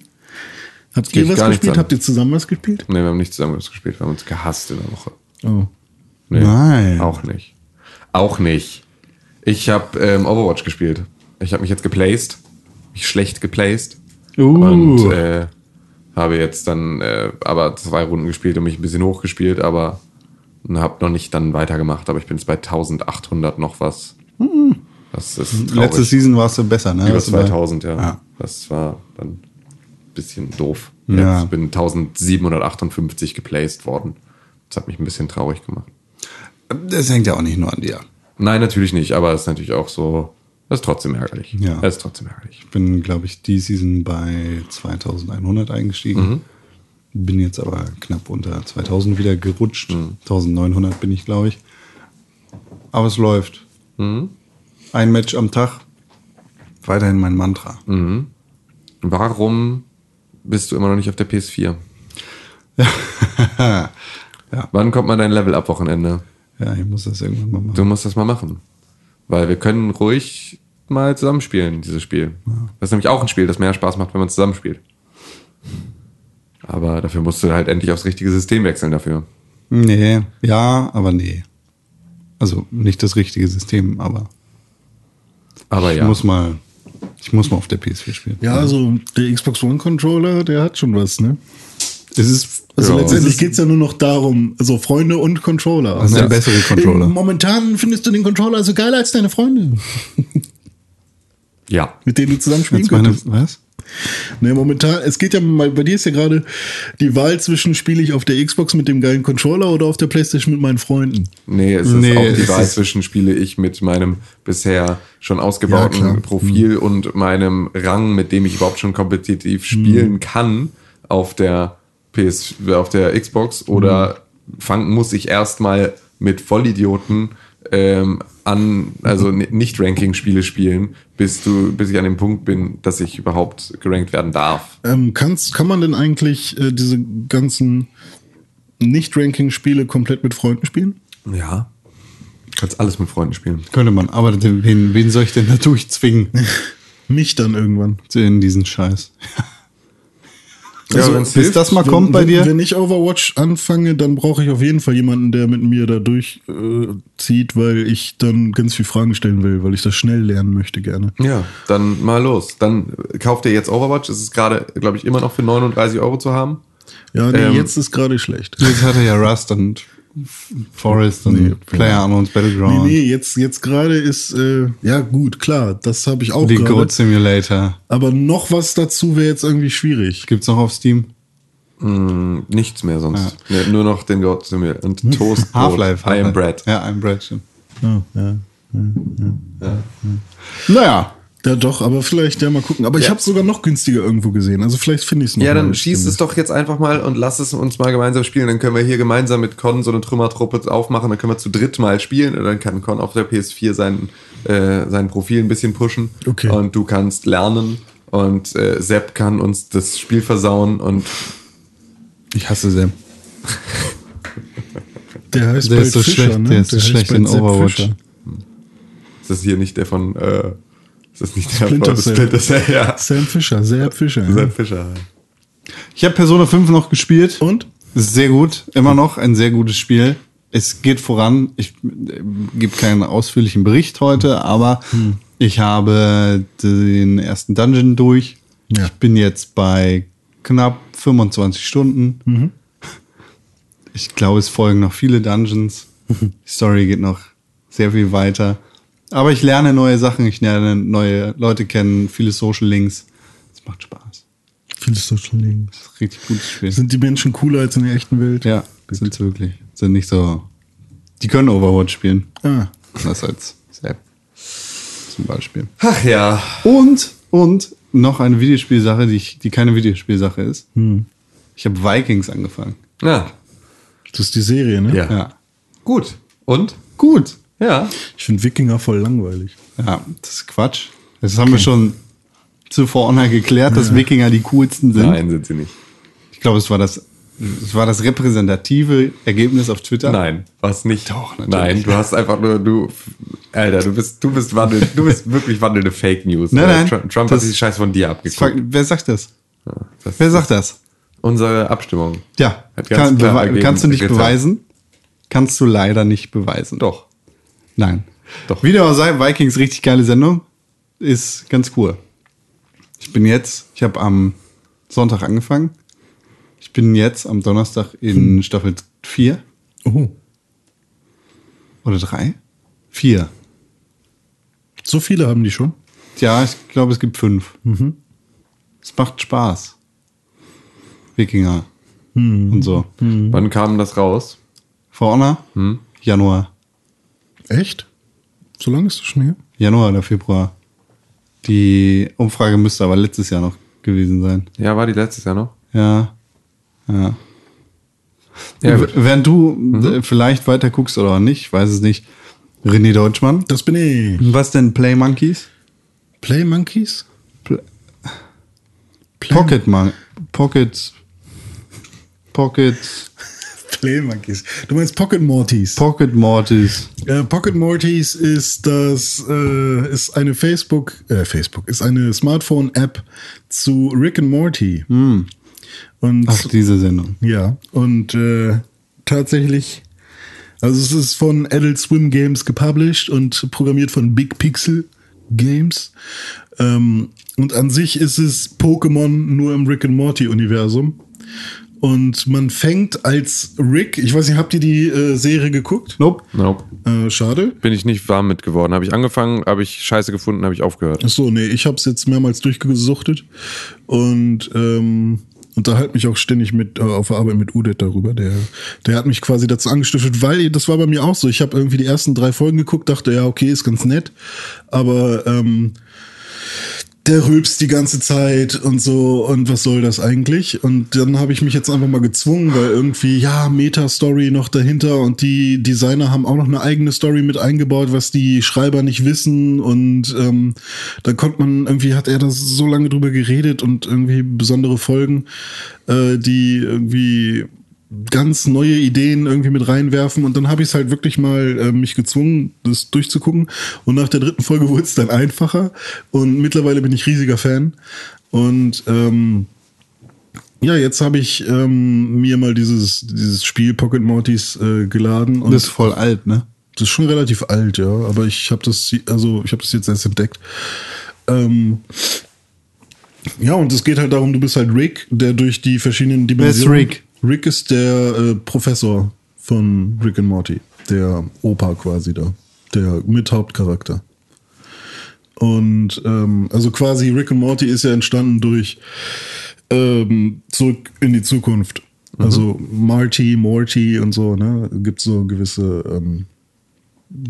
Habt ihr was gespielt? Habt ihr zusammen was gespielt? Nee, wir haben nicht zusammen was gespielt, wir haben uns gehasst in der Woche. Oh. Nee, Nein. Auch nicht. Auch nicht. Ich habe ähm, Overwatch gespielt. Ich habe mich jetzt geplaced. Mich schlecht geplaced. Uh. Und äh, habe jetzt dann äh, aber zwei Runden gespielt und mich ein bisschen hochgespielt, aber habe noch nicht dann weitergemacht. Aber ich bin jetzt bei 1800 noch was. Das ist traurig. Letzte Season warst du besser, ne? Über Hast du bei- 2000, ja. Ja. Das war dann ein bisschen doof. Ja. Jetzt bin 1758 geplaced worden. Das hat mich ein bisschen traurig gemacht. Das hängt ja auch nicht nur an dir. Nein, natürlich nicht, aber es ist natürlich auch so, das ist trotzdem ärgerlich. Ja. Das ist trotzdem ärgerlich. Ich bin, glaube ich, die Season bei 2100 eingestiegen. Bin jetzt aber knapp unter 2000 wieder gerutscht. 1900 bin ich, glaube ich. Aber es läuft. Ein Match am Tag. Weiterhin mein Mantra. Warum bist du immer noch nicht auf der PS4? ja. Wann kommt mal dein Level-Up-Wochenende? ja, ich muss das irgendwann mal machen. Du musst das mal machen. Weil wir können ruhig mal zusammenspielen, dieses Spiel. Das ist nämlich auch ein Spiel, das mehr Spaß macht, wenn man zusammenspielt. Aber dafür musst du halt endlich aufs richtige System wechseln dafür. Nee, ja, aber nee. Also nicht das richtige System, aber Aber ich ja. muss mal, ich muss mal auf der PS4 spielen. Ja, also der Xbox One Controller, der hat schon was, ne? Es ist Also Ja. letztendlich Es ist- geht's ja nur noch darum, also Freunde und Controller. Was ist der bessere Controller? Momentan findest du den Controller also geiler als deine Freunde, ja. mit denen du zusammen spielen könntest. was? Ne, momentan, es geht ja, mal- bei dir ist ja gerade die Wahl zwischen, spiele ich auf der Xbox mit dem geilen Controller oder auf der Playstation mit meinen Freunden. Nee, es Nee, ist auch die es Wahl zwischen spiele ich mit meinem bisher schon Ja, ausgebauten klar. Profil und meinem Rang, mit dem ich überhaupt schon kompetitiv spielen kann auf der PS, auf der Xbox oder fang, muss ich erstmal mit Vollidioten ähm, an, also ni- nicht Ranking-Spiele spielen, bis du, bis ich an dem Punkt bin, dass ich überhaupt gerankt werden darf. Ähm, kannst, kann man denn eigentlich äh, diese ganzen Nicht-Ranking-Spiele komplett mit Freunden spielen? Ja. Kannst alles mit Freunden spielen. Könnte man, aber wen, wen soll ich denn da durchzwingen Mich dann irgendwann. in diesen Scheiß? Ja, Also, wenn's bis hilft. das mal Wenn- kommt bei wenn, dir. Wenn ich Overwatch anfange, dann brauche ich auf jeden Fall jemanden, der mit mir da durchzieht, äh, weil ich dann ganz viel Fragen stellen will, weil ich das schnell lernen möchte gerne. Ja, dann mal los. Dann kauft ihr jetzt Overwatch. Es ist gerade, glaube ich, immer noch für 39 Euro zu haben. Ja, nee, Ähm, jetzt ist gerade schlecht. Jetzt hat er ja Rust und Forest und Nee, Player Unknowns Nee, Battleground. nee, jetzt, jetzt gerade ist, äh, ja gut, klar, das habe ich auch Die gerade. Goat Simulator. Aber noch was dazu wäre jetzt irgendwie schwierig. Gibt's noch auf Steam? Hm, nichts mehr sonst. Nee, nur noch den Goat Simulator und Toast Brot. Half-Life. I am. Bread. Ja, I am Bread, stimmt. Ja, ja. Naja, Ja, doch, aber vielleicht ja mal gucken. Aber ich Ja. habe sogar noch günstiger irgendwo gesehen. Also vielleicht finde ich es noch. Ja, mal. dann schieß es doch jetzt einfach mal und lass es uns mal gemeinsam spielen. Dann können wir hier gemeinsam mit Con so eine Trümmertruppe aufmachen. Dann können wir zu dritt mal spielen. Und dann kann Con auf der PS4 sein, äh, sein Profil ein bisschen pushen. Okay. Und du kannst lernen. Und äh, Sepp kann uns das Spiel versauen. Und ich hasse Sam. Der heißt Der ist so Fischer, schlecht, ne? der ist so heißt schlecht in Sepp Overwatch. Fischer. ist das hier nicht der von, äh, ist das nicht der Splinter Cell. Splinter Cell? Ja. Sam Fischer, Sepp Fischer. Sepp Fischer. Ich habe Persona 5 noch gespielt. Und? Sehr gut, immer noch ein sehr gutes Spiel. Es geht voran. Ich äh, gebe keinen ausführlichen Bericht heute, aber ich habe den ersten Dungeon durch. Ja. Ich bin jetzt bei knapp 25 Stunden. Ich glaube, es folgen noch viele Dungeons. Die Story geht noch sehr viel weiter. Aber ich lerne neue Sachen, ich lerne neue Leute kennen, viele Social Links. Es macht Spaß. Viele Social Links. Das ist ein richtig gutes Spiel. Sind die Menschen cooler als in der echten Welt? Ja, sind sie wirklich. Sind nicht so. Die können Overwatch spielen. Ah, Das als Sepp. zum Beispiel. Ach ja. Und, und noch eine Videospielsache, die, ich, die keine Videospielsache ist. Ich habe Vikings angefangen. Ja. Das ist die Serie, ne? Ja. Ja. Gut. Und? Gut. Ja. Ich finde Wikinger voll langweilig. Ja, das ist Quatsch. Das haben wir schon zuvor auch noch geklärt, dass Wikinger die coolsten sind. Nein, sind sie nicht. Ich glaube, es war das, es war das repräsentative Ergebnis auf Twitter. Nein, was nicht. Doch, natürlich. Nein, du hast einfach nur, du, Alter, du bist, du bist wandel, du bist wirklich wandelnde Fake News. Nein, nein. Trump, Trump Das- hat die Scheiß von dir abgeguckt. war- Wer sagt das? Das Wer sagt das? Unsere Abstimmung. Ja, Hat ganz kann, ergeben- kannst du nicht getan. beweisen? Kannst du leider nicht beweisen. Doch. Nein. Doch. Wie dem auch sei, Vikings richtig geile Sendung. Ist ganz cool. Ich bin jetzt, ich habe am Sonntag angefangen. Ich bin jetzt am Donnerstag in Staffel 4 Oh, oder 3? 4. so viele haben die schon. Ja, ich glaube, es gibt fünf. Es macht Spaß. Wikinger. Und so. Wann kam das raus? For Honor? Januar. Echt? So lange ist das schon her? Januar oder Februar. Die Umfrage müsste aber letztes Jahr noch gewesen sein. Ja, war die letztes Jahr noch? Ja. Ja. Ja. Während du äh, vielleicht weiter guckst oder auch nicht, ich weiß es nicht. René Deutschmann. Das bin ich. Was denn Play Monkeys? Play Monkeys? Pl Play Pocket Mon Pocket Pocket Play Monkeys. Du meinst Pocket Mortys. Pocket Mortis. Äh, Pocket Mortys ist das äh, ist eine Facebook äh, Facebook ist eine Smartphone-App zu Rick and Morty. Und Ach, diese Sendung. ja und äh, tatsächlich also es ist von Adult Swim Games gepublished und programmiert von Big Pixel Games. Ähm, und an sich ist es Pokémon nur im Rick and Morty Universum. Und man fängt als Rick, ich weiß nicht, habt ihr die äh, Serie geguckt? Nope. Nope. Äh, schade. Bin ich nicht warm mit geworden. Habe ich angefangen, habe ich Scheiße gefunden, habe ich aufgehört. Ach so, nee, ich habe es jetzt mehrmals durchgesuchtet und ähm, unterhalte mich auch ständig mit äh, auf der Arbeit mit Udet darüber. Der, der hat mich quasi dazu angestiftet, weil das war bei mir auch so. Ich habe irgendwie die ersten drei Folgen geguckt, dachte, ja, okay, ist ganz nett, aber ähm, der rülpst die ganze Zeit und so und was soll das eigentlich? Und dann habe ich mich jetzt einfach mal gezwungen, weil irgendwie, ja, Meta-Story noch dahinter und die Designer haben auch noch eine eigene Story mit eingebaut, was die Schreiber nicht wissen und ähm, da konnte man, irgendwie hat er das so lange drüber geredet und irgendwie besondere Folgen, äh, die irgendwie ganz neue Ideen irgendwie mit reinwerfen und dann habe ich es halt wirklich mal äh, mich gezwungen, das durchzugucken und nach der dritten Folge wurde es dann einfacher und mittlerweile bin ich riesiger Fan und ähm, ja, jetzt habe ich ähm, mir mal dieses, dieses Spiel Pocket Mortys äh, geladen und Das ist voll alt, ne? das ist schon relativ alt, ja, aber ich habe das, also ich habe das jetzt erst entdeckt. Ähm, ja, und es geht halt darum, du bist halt Rick, der durch die verschiedenen Dimensionen. Rick? Rick ist der äh, Professor von Rick and Morty, der Opa quasi da, der Mithauptcharakter. Und ähm, also quasi Rick and Morty ist ja entstanden durch ähm, zurück in die Zukunft. Also Marty, Morty und so, ne? Gibt so gewisse ähm,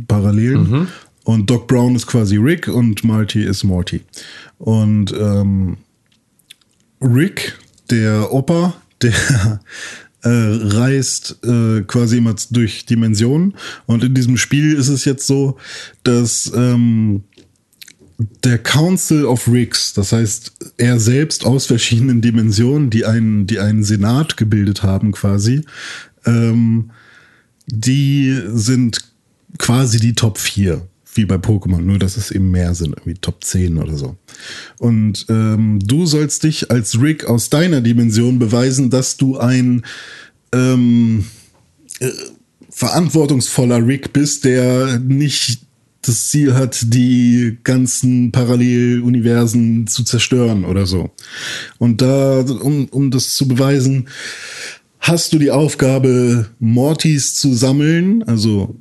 Parallelen. Und Doc Brown ist quasi Rick und Marty ist Morty. Und ähm, Rick, der Opa, der äh, reist äh, quasi immer durch Dimensionen. Und in diesem Spiel ist es jetzt so, dass ähm, der Council of Ricks, das heißt er selbst aus verschiedenen Dimensionen, die einen, die einen Senat gebildet haben quasi, ähm, die sind quasi die Top 4, wie bei Pokémon, nur dass es eben mehr sind, irgendwie Top 10 oder so. Und ähm, du sollst dich als Rick aus deiner Dimension beweisen, dass du ein ähm, äh, verantwortungsvoller Rick bist, der nicht das Ziel hat, die ganzen Paralleluniversen zu zerstören oder so. Und da, um, um das zu beweisen, hast du die Aufgabe, Mortys zu sammeln, also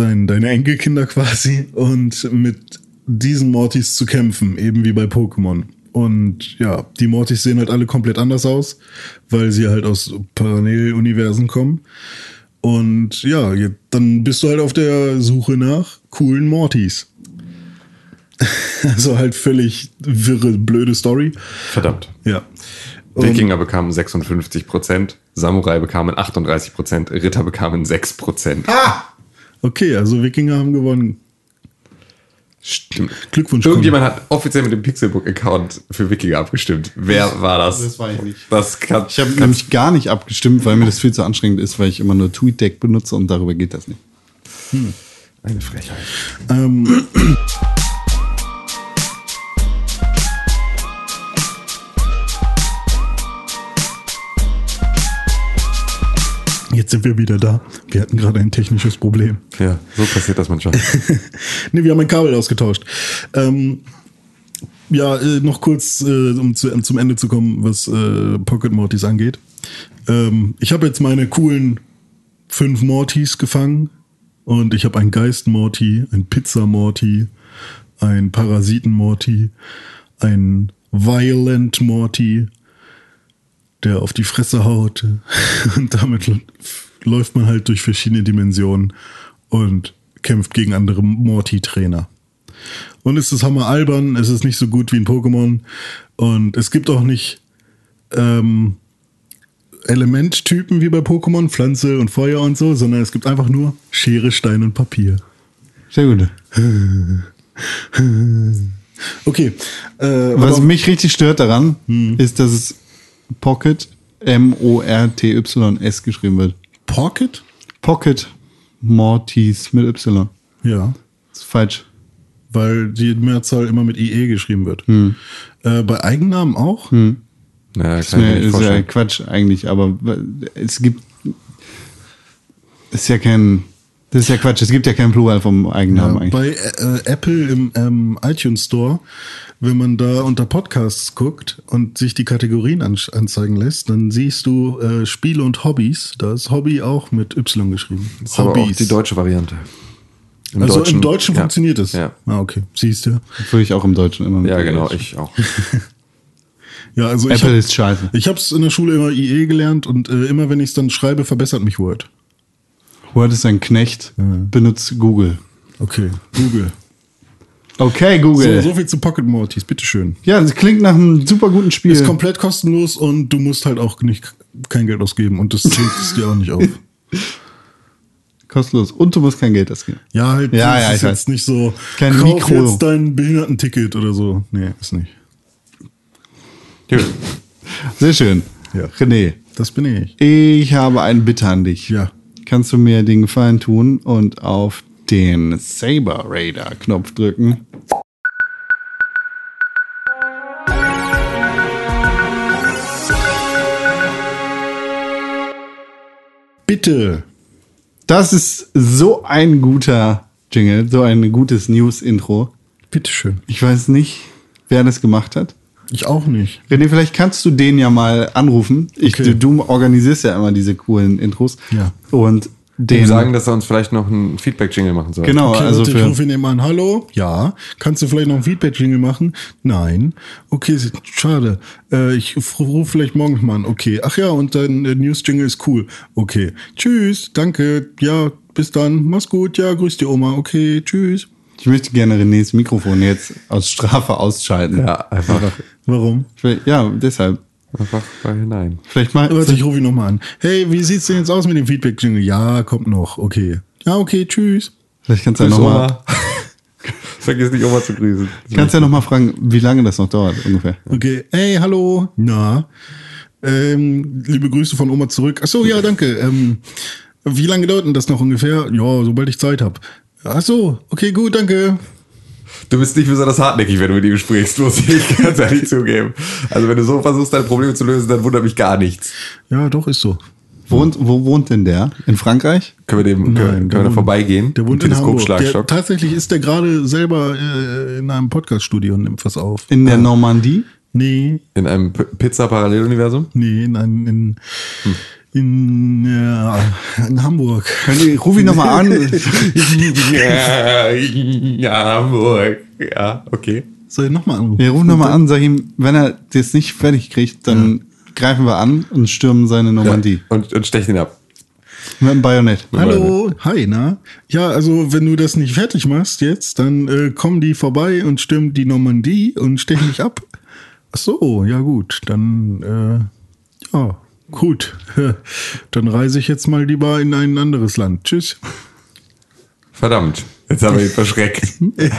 dein, deine Enkelkinder quasi, und mit diesen Mortys zu kämpfen, eben wie bei Pokémon. Und ja, die Mortys sehen halt alle komplett anders aus, weil sie halt aus Paralleluniversen kommen. Und ja, dann bist du halt auf der Suche nach coolen Mortys. Also halt völlig wirre, blöde Story. Verdammt. Ja. Wikinger bekamen 56%, Samurai bekamen 38%, Ritter bekamen 6%. Okay, also Wikinger haben gewonnen. Stimmt. Glückwunsch. Irgendjemand hat offiziell mit dem Pixelbook-Account für Wikinger abgestimmt. Wer war das? Das war ich nicht. Das kann, Ich habe nämlich gar nicht abgestimmt, weil mir das viel zu anstrengend ist, weil ich immer nur TweetDeck benutze und darüber geht das nicht. eine Frechheit. Ähm, jetzt sind wir wieder da. Wir hatten gerade ein technisches Problem. Ja, so passiert das manchmal. nee, wir haben ein Kabel ausgetauscht. Ähm, ja, äh, noch kurz, äh, um zu, zum Ende zu kommen, was äh, Pocket Mortys angeht. Ähm, ich habe jetzt meine coolen fünf Mortys gefangen und ich habe einen Geist Morty, ein Pizza Morty, ein Parasiten Morty, ein Violent Morty, der auf die Fresse haut und damit läuft man halt durch verschiedene Dimensionen und kämpft gegen andere Morty-Trainer. Und es ist hammer albern, es ist nicht so gut wie ein Pokémon und es gibt auch nicht ähm, Elementtypen wie bei Pokémon, Pflanze und Feuer und so, sondern es gibt einfach nur Schere, Stein und Papier. Sehr gut. Okay. Äh, Was mich richtig stört daran, ist, dass es Pocket M-O-R-T-Y-S geschrieben wird. Pocket? Pocket Mortis mit Y. Ja. Das ist falsch. Weil die Mehrzahl immer mit IE geschrieben wird. Äh, bei Eigennamen auch? Naja, Das kann ich mir nicht ist ja. Quatsch eigentlich, aber es gibt. Ist ja kein. Das ist ja Quatsch. Es gibt ja kein Plural vom Eigennamen Ja, eigentlich. bei äh, Apple im ähm, iTunes Store, wenn man da unter Podcasts guckt und sich die Kategorien ansch- anzeigen lässt, dann siehst du äh, Spiele und Hobbys. Da ist Hobby auch mit Y geschrieben. Das ist aber auch die deutsche Variante. Im also im Deutschen ja. funktioniert es. Ja, Ah, okay. Siehst du. Würde ich auch im Deutschen immer mit ja genau, ich auch. Ja, also ich Apple hab, ist scheiße. ich habe es in der Schule immer IE gelernt und äh, immer wenn ich es dann schreibe, verbessert mich Word. Word ist ein Knecht. Benutzt Google. Okay, Google. Okay, So, Google. so viel zu Pocket Mortys, bitteschön. Ja, das klingt nach einem super guten Spiel. Ist komplett kostenlos und du musst halt auch nicht kein Geld ausgeben und das zwingt es dir auch nicht auf. Kostenlos. Und du musst kein Geld ausgeben. Ja, halt, Ja, das ja, ist ich jetzt weiß. nicht so, Kein kauf Mikro. jetzt dein Behindertenticket oder so. Nee, ist nicht. Sehr schön. Ja. René, Das bin ich. ich habe eine Bitte an dich. Ja. Kannst du mir den Gefallen tun und auf den Saber Raider Knopf drücken? Bitte. Das ist so ein guter Jingle, so ein gutes News-Intro. Bitteschön. Ich weiß nicht, wer das gemacht hat. Ich auch nicht. René, vielleicht kannst du den ja mal anrufen. Ich, Okay. du, du organisierst ja immer diese coolen Intros. Ja. Und den sagen, dass er uns vielleicht noch einen Feedback-Jingle machen soll. Genau, Okay, also warte, ich rufe ihn eben an. Hallo? Ja. Kannst du vielleicht noch ein Feedback-Jingle machen? Nein. Okay, schade. Äh, ich rufe vielleicht morgen noch mal an. Okay. Ach ja, und dein äh, News-Jingle ist cool. Okay. Tschüss. Danke. Ja, bis dann. Mach's gut. Ja, grüß die Oma. Okay. Tschüss. Ich möchte gerne Renés Mikrofon jetzt aus Strafe ausschalten. Ja, einfach, Warum? Will, ja, deshalb. einfach weil nein. Vielleicht mal. Warte, ich rufe ihn nochmal an. Hey, wie sieht's denn jetzt aus mit dem Feedback-Jingle? Ja, kommt noch. Okay. Ja, okay. Tschüss. Vielleicht kannst du ja nochmal. Vergiss nicht, Oma zu grüßen. Kannst ja noch mal fragen, wie lange das noch dauert ungefähr. Okay. Hey, hallo. Na. Ähm, liebe Grüße von Oma zurück. Ach so, ja, danke. Ähm, wie lange dauert denn das noch ungefähr? Ja, sobald ich Zeit habe. Ach so, okay, gut, danke. Du bist nicht besonders hartnäckig, wenn du mit ihm sprichst, muss ich ganz ehrlich zugeben. Also wenn du so versuchst, deine Probleme zu lösen, dann wundert mich gar nichts. Ja, doch, ist so. Wohnt, wo wohnt denn der? In Frankreich? Können wir dem, können, Nein, wir- können der wir da wohnt- vorbeigehen? Der wohnt in Hamburg. Der, tatsächlich ist der gerade selber äh, in einem Podcaststudio und nimmt was auf. In der Normandie? Nee, In einem Pizza-Paralleluniversum? nee, in, einem- in, in, ja, in Hamburg. Ruf ihn nochmal an. ja, ja, Hamburg. Ja, okay. Soll ich nochmal anrufen? Wir rufen nochmal an, sag ihm, wenn er das nicht fertig kriegt, dann greifen wir an und stürmen seine Normandie. Ja, und, und stechen ihn ab. Mit dem Bajonett. Hallo, hi, na? Ja, also wenn du das nicht fertig machst jetzt, dann äh, kommen die vorbei und stürmen die Normandie und stechen dich ab. Ach so, ja gut, dann äh, ja, gut. Dann reise ich jetzt mal lieber in ein anderes Land. Tschüss. Verdammt, jetzt haben wir ihn verschreckt.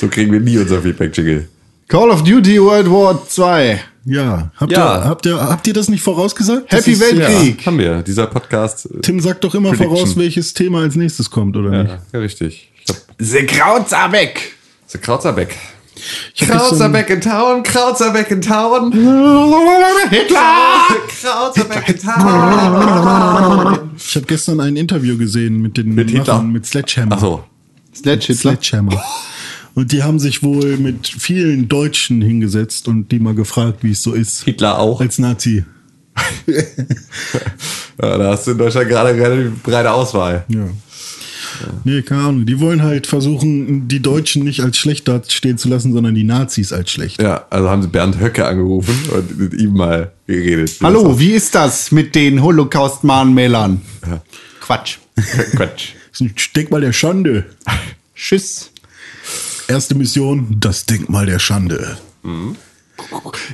So kriegen wir nie unser Feedback-Jingle. Call of Duty World War 2. Ja, habt, Ja. Ihr, habt, ihr, habt ihr das nicht vorausgesagt? Das Happy ist- Weltkrieg. Haben wir. Dieser Podcast. äh, Tim sagt doch immer Prediction. voraus, welches Thema als nächstes kommt, oder nicht? Ja, ja richtig. The Krauts are back. The Krautserbeck. Gestern- back in town, Krautserbeck in town. Hitler! Krautserbeck in town. Ich habe gestern ein Interview gesehen mit den Mit Hitler? Machern, mit Sledgehammer. Achso. Sledge Hitler. Sledgehammer. Und die haben sich wohl mit vielen Deutschen hingesetzt und die mal gefragt, wie es so ist. Hitler auch. Als Nazi. Ja, da hast du in Deutschland gerade eine relativ breite Auswahl. Ja. Nee, keine Ahnung. Die wollen halt versuchen, die Deutschen nicht als schlecht dastehen zu lassen, sondern die Nazis als schlecht. Ja, also haben sie Bernd Höcke angerufen und mit ihm mal geredet. Hallo, wie ist das mit den Holocaust-Mahnmälern? Quatsch. Quatsch. Das ist ein Denkmal der Schande. Tschüss. Erste Mission, das Denkmal der Schande.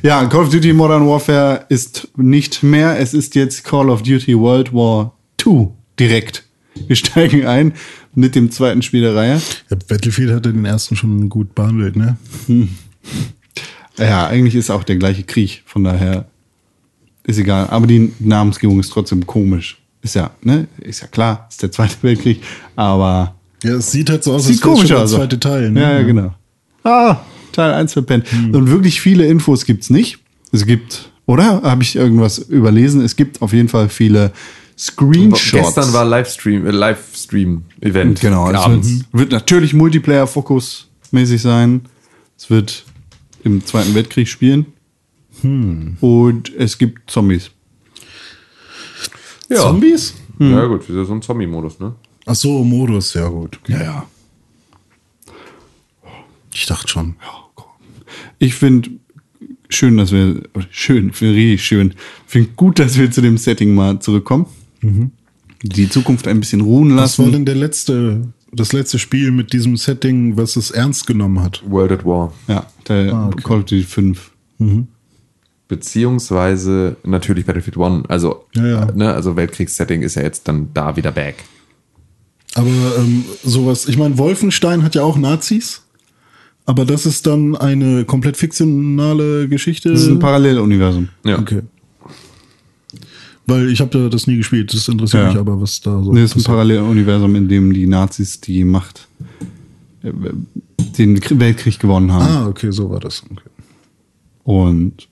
Ja, Call of Duty Modern Warfare ist nicht mehr. Es ist jetzt Call of Duty World War 2 direkt. Wir steigen ein mit dem zweiten Spiel der Reihe. Ja, Battlefield hatte den ersten schon gut behandelt, ne? Ja, eigentlich ist auch der gleiche Krieg. Von daher ist egal. Aber die Namensgebung ist trotzdem komisch. Ist ja, ne? Ist ja klar, ist der Zweite Weltkrieg. Aber Ja, es sieht halt so aus, sieht wäre der zweite Teil. Ne? Ja, ja, genau. Ah, Teil 1 verpennt. Und wirklich viele Infos gibt's nicht. Es gibt, oder? Habe ich irgendwas überlesen? Es gibt auf jeden Fall viele Screenshots. Gestern war Livestream, äh, Livestream-Event. Genau, es abends. wird, wird natürlich Multiplayer-Fokus-mäßig sein. Es wird im Zweiten Weltkrieg spielen. Und es gibt Zombies. Ja. Zombies? Ja, gut, wieder so ein Zombie-Modus, ne? Ach so, Modus, ja gut. Ja, ja. Ich dachte schon. Ich finde schön, dass wir, schön, finde richtig schön. Finde gut, dass wir zu dem Setting mal zurückkommen. Die Zukunft ein bisschen ruhen Was war lassen. denn der letzte, das letzte Spiel mit diesem Setting, was es ernst genommen hat? World at War. Ja, der Ah, okay. Call of Duty 5. Beziehungsweise natürlich Battlefield One. Also, Ja, ja. Ne, also Weltkriegssetting ist ja jetzt dann da wieder back. Aber ähm, sowas, ich meine, Wolfenstein hat ja auch Nazis, aber das ist dann eine komplett fiktionale Geschichte. Das ist ein Paralleluniversum. Ja. Okay. Weil ich habe da das nie gespielt, das interessiert Ja. mich aber, was da so Nee, ist ein. Paralleluniversum, in dem die Nazis die Macht, äh, den Krie- Weltkrieg gewonnen haben. Ah, okay, so war das. Okay. Und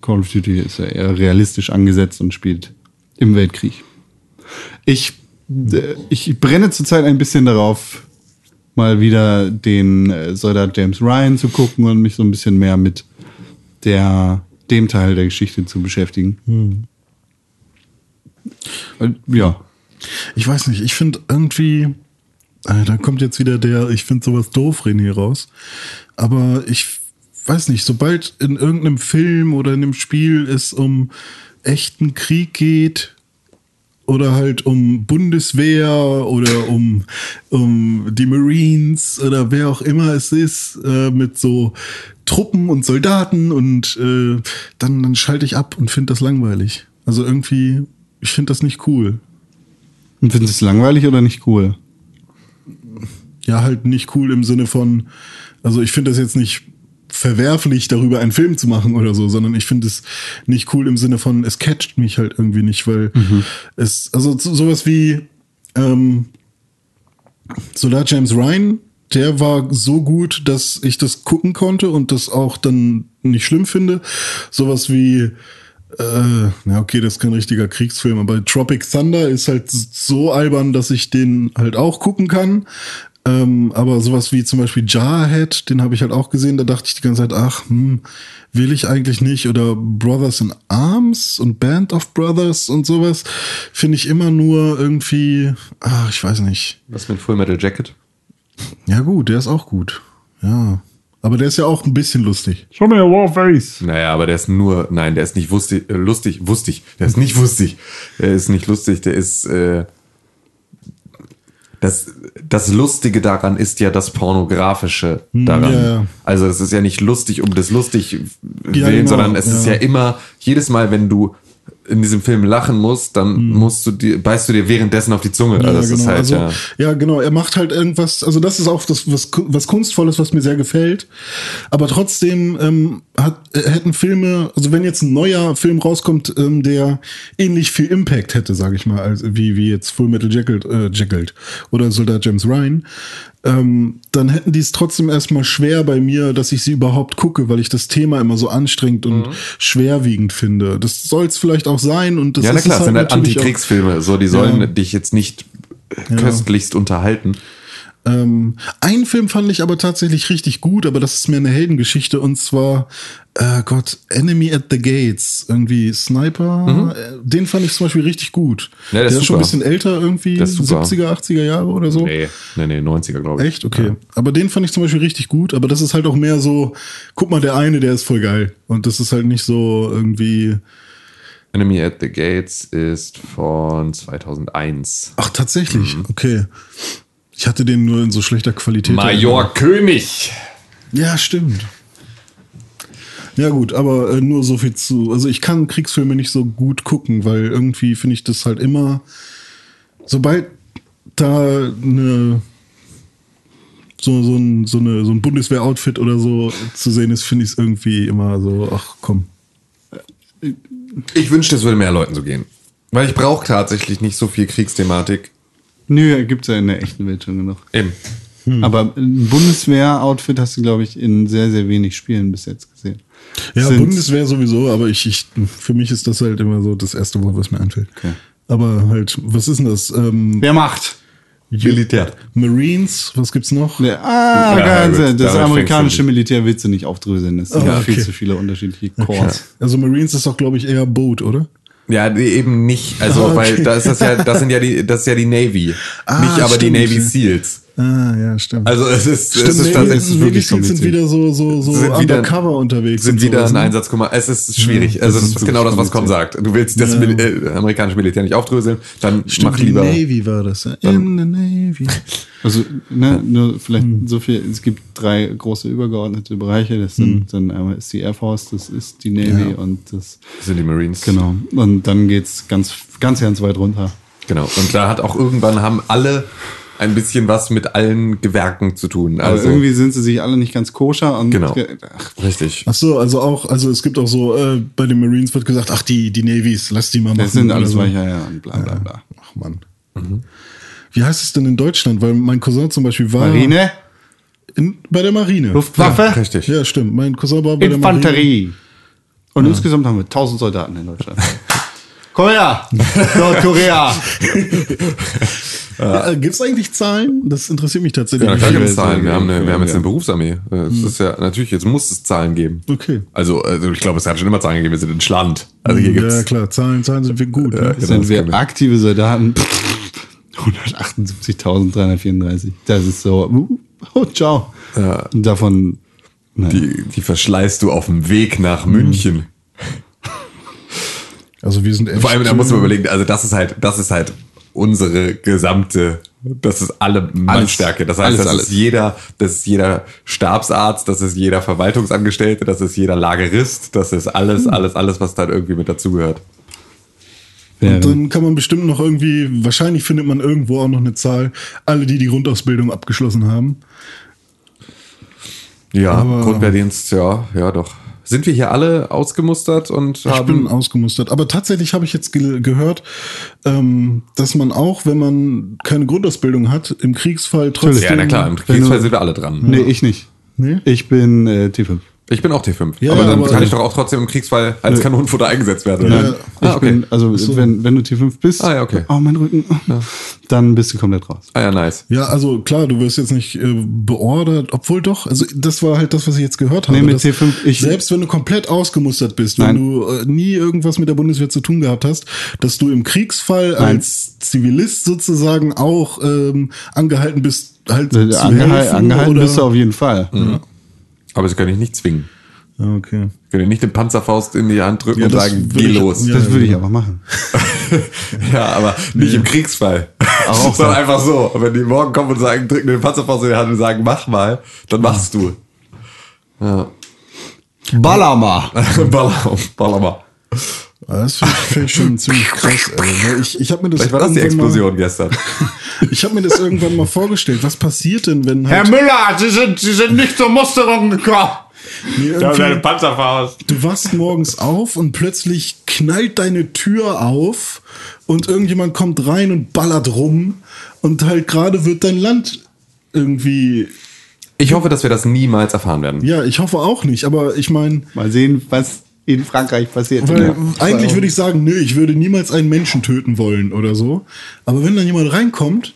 Call of Duty ist ja eher realistisch angesetzt und spielt im Weltkrieg. Ich, äh, ich brenne zurzeit ein bisschen darauf, mal wieder den äh, Soldat James Ryan zu gucken und mich so ein bisschen mehr mit der, dem Teil der Geschichte zu beschäftigen. Und, ja. Ich weiß nicht, ich finde irgendwie, äh, da kommt jetzt wieder der, ich finde sowas doof René raus. Aber ich weiß nicht, sobald in irgendeinem Film oder in einem Spiel es um echten Krieg geht oder halt um Bundeswehr oder um, um die Marines oder wer auch immer es ist, äh, mit so Truppen und Soldaten und äh, dann, dann schalte ich ab und finde das langweilig. Also irgendwie, ich finde das nicht cool. Und findest du es langweilig oder nicht cool? ja, halt nicht cool im Sinne von, also ich finde das jetzt nicht verwerflich, darüber einen Film zu machen oder so, sondern ich finde es nicht cool im Sinne von, es catcht mich halt irgendwie nicht, weil es, also so- sowas wie ähm, Soldat James Ryan, der war so gut, dass ich das gucken konnte und das auch dann nicht schlimm finde. Sowas wie äh, na okay, das ist kein richtiger Kriegsfilm, aber Tropic Thunder ist halt so albern, dass ich den halt auch gucken kann. Ähm, aber sowas wie zum Beispiel Jarhead, den habe ich halt auch gesehen, da dachte ich die ganze Zeit, ach, hm, will ich eigentlich nicht. Oder Brothers in Arms und Band of Brothers und sowas, finde ich immer nur irgendwie, ach, ich weiß nicht. Was mit Full Metal Jacket? Ja gut, der ist auch gut. Ja. Aber der ist ja auch ein bisschen lustig. Show me a Warface. Naja, aber der ist nur, nein, der ist nicht wustig, äh, lustig, wustig. Der ist nicht wustig. Der ist nicht lustig, der ist, äh, das, das Lustige daran ist ja das Pornografische daran. ja, ja. Also es ist ja nicht lustig um des lustig willen, genau, sondern es ist ja. ja immer, jedes Mal, wenn du in diesem Film lachen musst, dann musst du dir, beißt du dir währenddessen auf die Zunge. also das ist halt, also, ja. ja, genau. Er macht halt irgendwas. Also das ist auch das was, was kunstvolles, was mir sehr gefällt. Aber trotzdem ähm, hat, äh, hätten Filme, also wenn jetzt ein neuer Film rauskommt, ähm, der ähnlich viel Impact hätte, sage ich mal, als wie wie jetzt Full Metal Jacket, äh, Jacket oder Soldat James Ryan, ähm, dann hätten die es trotzdem erstmal schwer bei mir, dass ich sie überhaupt gucke, weil ich das Thema immer so anstrengend und schwerwiegend finde. Das soll es vielleicht auch sein und das Ja, na ist klar, es es sind halt auch- Antikriegsfilme. So, die sollen Ja. dich jetzt nicht köstlichst unterhalten. Ähm, einen Film fand ich aber tatsächlich richtig gut, aber das ist mir eine Heldengeschichte und zwar, äh Gott, Enemy at the Gates, irgendwie Sniper, äh, den fand ich zum Beispiel richtig gut. Mhm. Ja, der ist ist schon ein bisschen älter, irgendwie Der ist super. 70er, 80er Jahre oder so. Nee, nee, nee, 90er, glaube ich. Echt? Okay. Aber den fand ich zum Beispiel richtig gut, aber das ist halt auch mehr so, guck mal, der eine, der ist voll geil. Und das ist halt nicht so irgendwie. Enemy at the Gates ist von 2001. Ach, tatsächlich. Mhm. Okay. Ich hatte den nur in so schlechter Qualität. Major König. Ja, stimmt. Ja gut, aber äh, nur so viel zu. Also ich kann Kriegsfilme nicht so gut gucken, weil irgendwie finde ich das halt immer, sobald da eine so, so ein, so, eine, so ein Bundeswehr-Outfit oder so zu sehen ist, finde ich es irgendwie immer so, ach komm. Ich wünschte, es würde mehr Leuten so gehen. Weil ich brauche tatsächlich nicht so viel Kriegsthematik. Nö, gibt's ja in der echten Welt schon genug. Eben. Aber ein Bundeswehr-Outfit hast du, glaube ich, in sehr, sehr wenig Spielen bis jetzt gesehen. Ja, Sind- Bundeswehr sowieso, aber ich, ich, für mich ist das halt immer so das erste Wort, was mir einfällt. Okay. Aber halt, was ist denn das? Ähm, Wer macht? Militär. Marines, was gibt's noch? Ja, ah, Ja, geil. gut, das amerikanische. Militär willst du nicht aufdröseln. Es sind Ah, viel okay. zu viele unterschiedliche Corps. Also Marines ist doch, glaube ich, eher Boot, oder? Ja, eben nicht. Also, Ah, weil da ist das ja, das sind ja die, das ist ja die Navy. Ah, nicht aber stimmt. die Navy Seals. Ah, ja, stimmt. Also es ist, Stimmt, es ist Navy, tatsächlich wirklich Seals sind kompliziert. wieder so, so, so Sind wieder- undercover unterwegs. sind wieder sowas, ein ne? Einsatzkommando. Es ist schwierig. das also ist das ist genau das, was Con kompliziert. sagt. Du willst das Ja. Mil äh, amerikanische Militär nicht aufdröseln, dann Stimmt, mach die lieber. Navy war das. Ja. In the Navy. Also, ne, nur vielleicht Hm. so viel, es gibt drei große übergeordnete Bereiche. Das sind dann einmal ist die Air Force, das ist die Navy Hm. Ja. und das, Das sind die Marines. genau. Und dann geht's ganz, ganz, ganz weit runter. Genau. Und da hat auch irgendwann haben alle ein bisschen was mit allen Gewerken zu tun. Aber Also irgendwie sind sie sich alle nicht ganz koscher und Genau. ach, richtig. Ach so, also auch, also es gibt auch so, äh, bei den Marines wird gesagt, ach, die, die Navys, lass die mal machen. das sind alles so. Weicher, ja, und bla bla bla. Ach Mann. Wie heißt es denn in Deutschland? Weil mein Cousin zum Beispiel war Marine, in, bei der Marine. Luftwaffe, Richtig. Ja, stimmt. Mein Cousin war bei der Marine. Infanterie. Und insgesamt haben wir 1000 Soldaten in Deutschland. Korea, Nordkorea. Ja, Gibt es eigentlich Zahlen? Das interessiert mich tatsächlich. Ja, nicht. klar gibt Zahlen. Wir haben, eine, wir haben jetzt ja. eine Berufsarmee. Es ist ja natürlich, jetzt muss es Zahlen geben. Okay. Also, also ich glaube, es hat schon immer Zahlen gegeben. Wir sind in Schland. Also hier ja, gibt's. klar, Zahlen, Zahlen sind wir gut. ne? genau, sind das wir aktive Soldaten. 178.334. Das ist so. uh, Oh, ciao. Und davon. Die, die verschleißt du auf dem Weg nach München. Also wir sind echt, Vor allem, da muss man überlegen, also das ist halt, das ist halt unsere gesamte, das ist alle Mannstärke. Das heißt, Alles, das alles. ist jeder, das ist jeder Stabsarzt, das ist jeder Verwaltungsangestellte, das ist jeder Lagerist, das ist alles, alles, alles, was da irgendwie mit dazugehört. Und dann kann man bestimmt noch irgendwie, wahrscheinlich findet man irgendwo auch noch eine Zahl, alle, die die Grundausbildung abgeschlossen haben. Ja, Aber- Grundwehrdienst, ja, ja doch. Sind wir hier alle ausgemustert und Ich bin haben. ausgemustert. Aber tatsächlich habe ich jetzt ge gehört, ähm, dass man auch, wenn man keine Grundausbildung hat, im Kriegsfall trotzdem. ja, na klar, im Kriegsfall sind wir alle dran. Nee, ich nicht. Nee? Ich bin äh, T5. Ich bin auch T5. Ja, aber ja, dann aber- kann ich doch auch trotzdem im Kriegsfall als Kanonenfutter eingesetzt werden, Ja. oder? Ich Ah, okay. bin, also wenn, wenn du T5 bist, Ah, ja, okay. oh mein Rücken, dann bist du komplett raus. Ah ja, nice. Ja, also klar, du wirst jetzt nicht äh, beordert, obwohl doch, also das war halt das, was ich jetzt gehört habe. Nee, mit dass C5 ich- selbst wenn du komplett ausgemustert bist, Nein. wenn du äh, nie irgendwas mit der Bundeswehr zu tun gehabt hast, dass du im Kriegsfall Nein. als Zivilist sozusagen auch ähm, angehalten bist, halt zu Äh, Angehalten, helfen angehalten oder, bist du auf jeden Fall. Aber sie können dich nicht zwingen. Ja, okay. Sie können dir nicht den Panzerfaust in die Hand drücken Ja, und sagen, geh ich- los. ja. Das würde ich aber machen. Ja, aber nicht im Kriegsfall. Auch Sondern so. einfach so. Und wenn die morgen kommen und sagen, drücken den Panzerfaust in die Hand und sagen, mach mal, dann machst du. Ja. Baller mal. Aber Das finde ich, find ich schon ziemlich krass. Ey. Ich, ich habe mir das Vielleicht war das die irgendwann Explosion gestern. Mal, ich habe mir das irgendwann mal vorgestellt. Was passiert denn, wenn halt Müller, Sie sind, Sie sind nicht zur Musterung gekommen. nee, irgendwie, Panzerfaust. du wachst morgens auf und plötzlich knallt deine Tür auf und irgendjemand kommt rein und ballert rum und halt gerade wird dein Land irgendwie. Ich hoffe, dass wir das niemals erfahren werden. Ja, ich hoffe auch nicht. Aber ich meine, Mal sehen, was in Frankreich passiert. Weil Ja. eigentlich würde ich sagen, nö, ich würde niemals einen Menschen töten wollen oder so. Aber wenn dann jemand reinkommt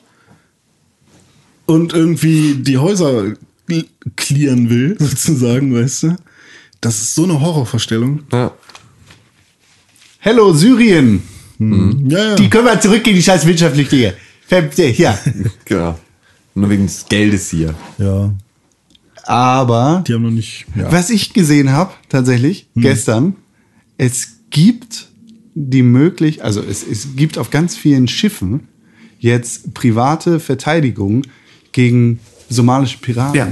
und irgendwie die Häuser clearen will, sozusagen, weißt du, das ist so eine Horrorvorstellung. Ja. Hello, Syrien. Ja, ja. Die können wir zurückgehen, die scheiß Wirtschaftsflüchtlinge. Hier. Genau. Nur wegen des Geldes hier. ja, Aber die haben noch nicht. Ja. was ich gesehen habe, tatsächlich, gestern, es gibt die Möglichkeit, also es, es gibt auf ganz vielen Schiffen jetzt private Verteidigung gegen somalische Piraten. Ja.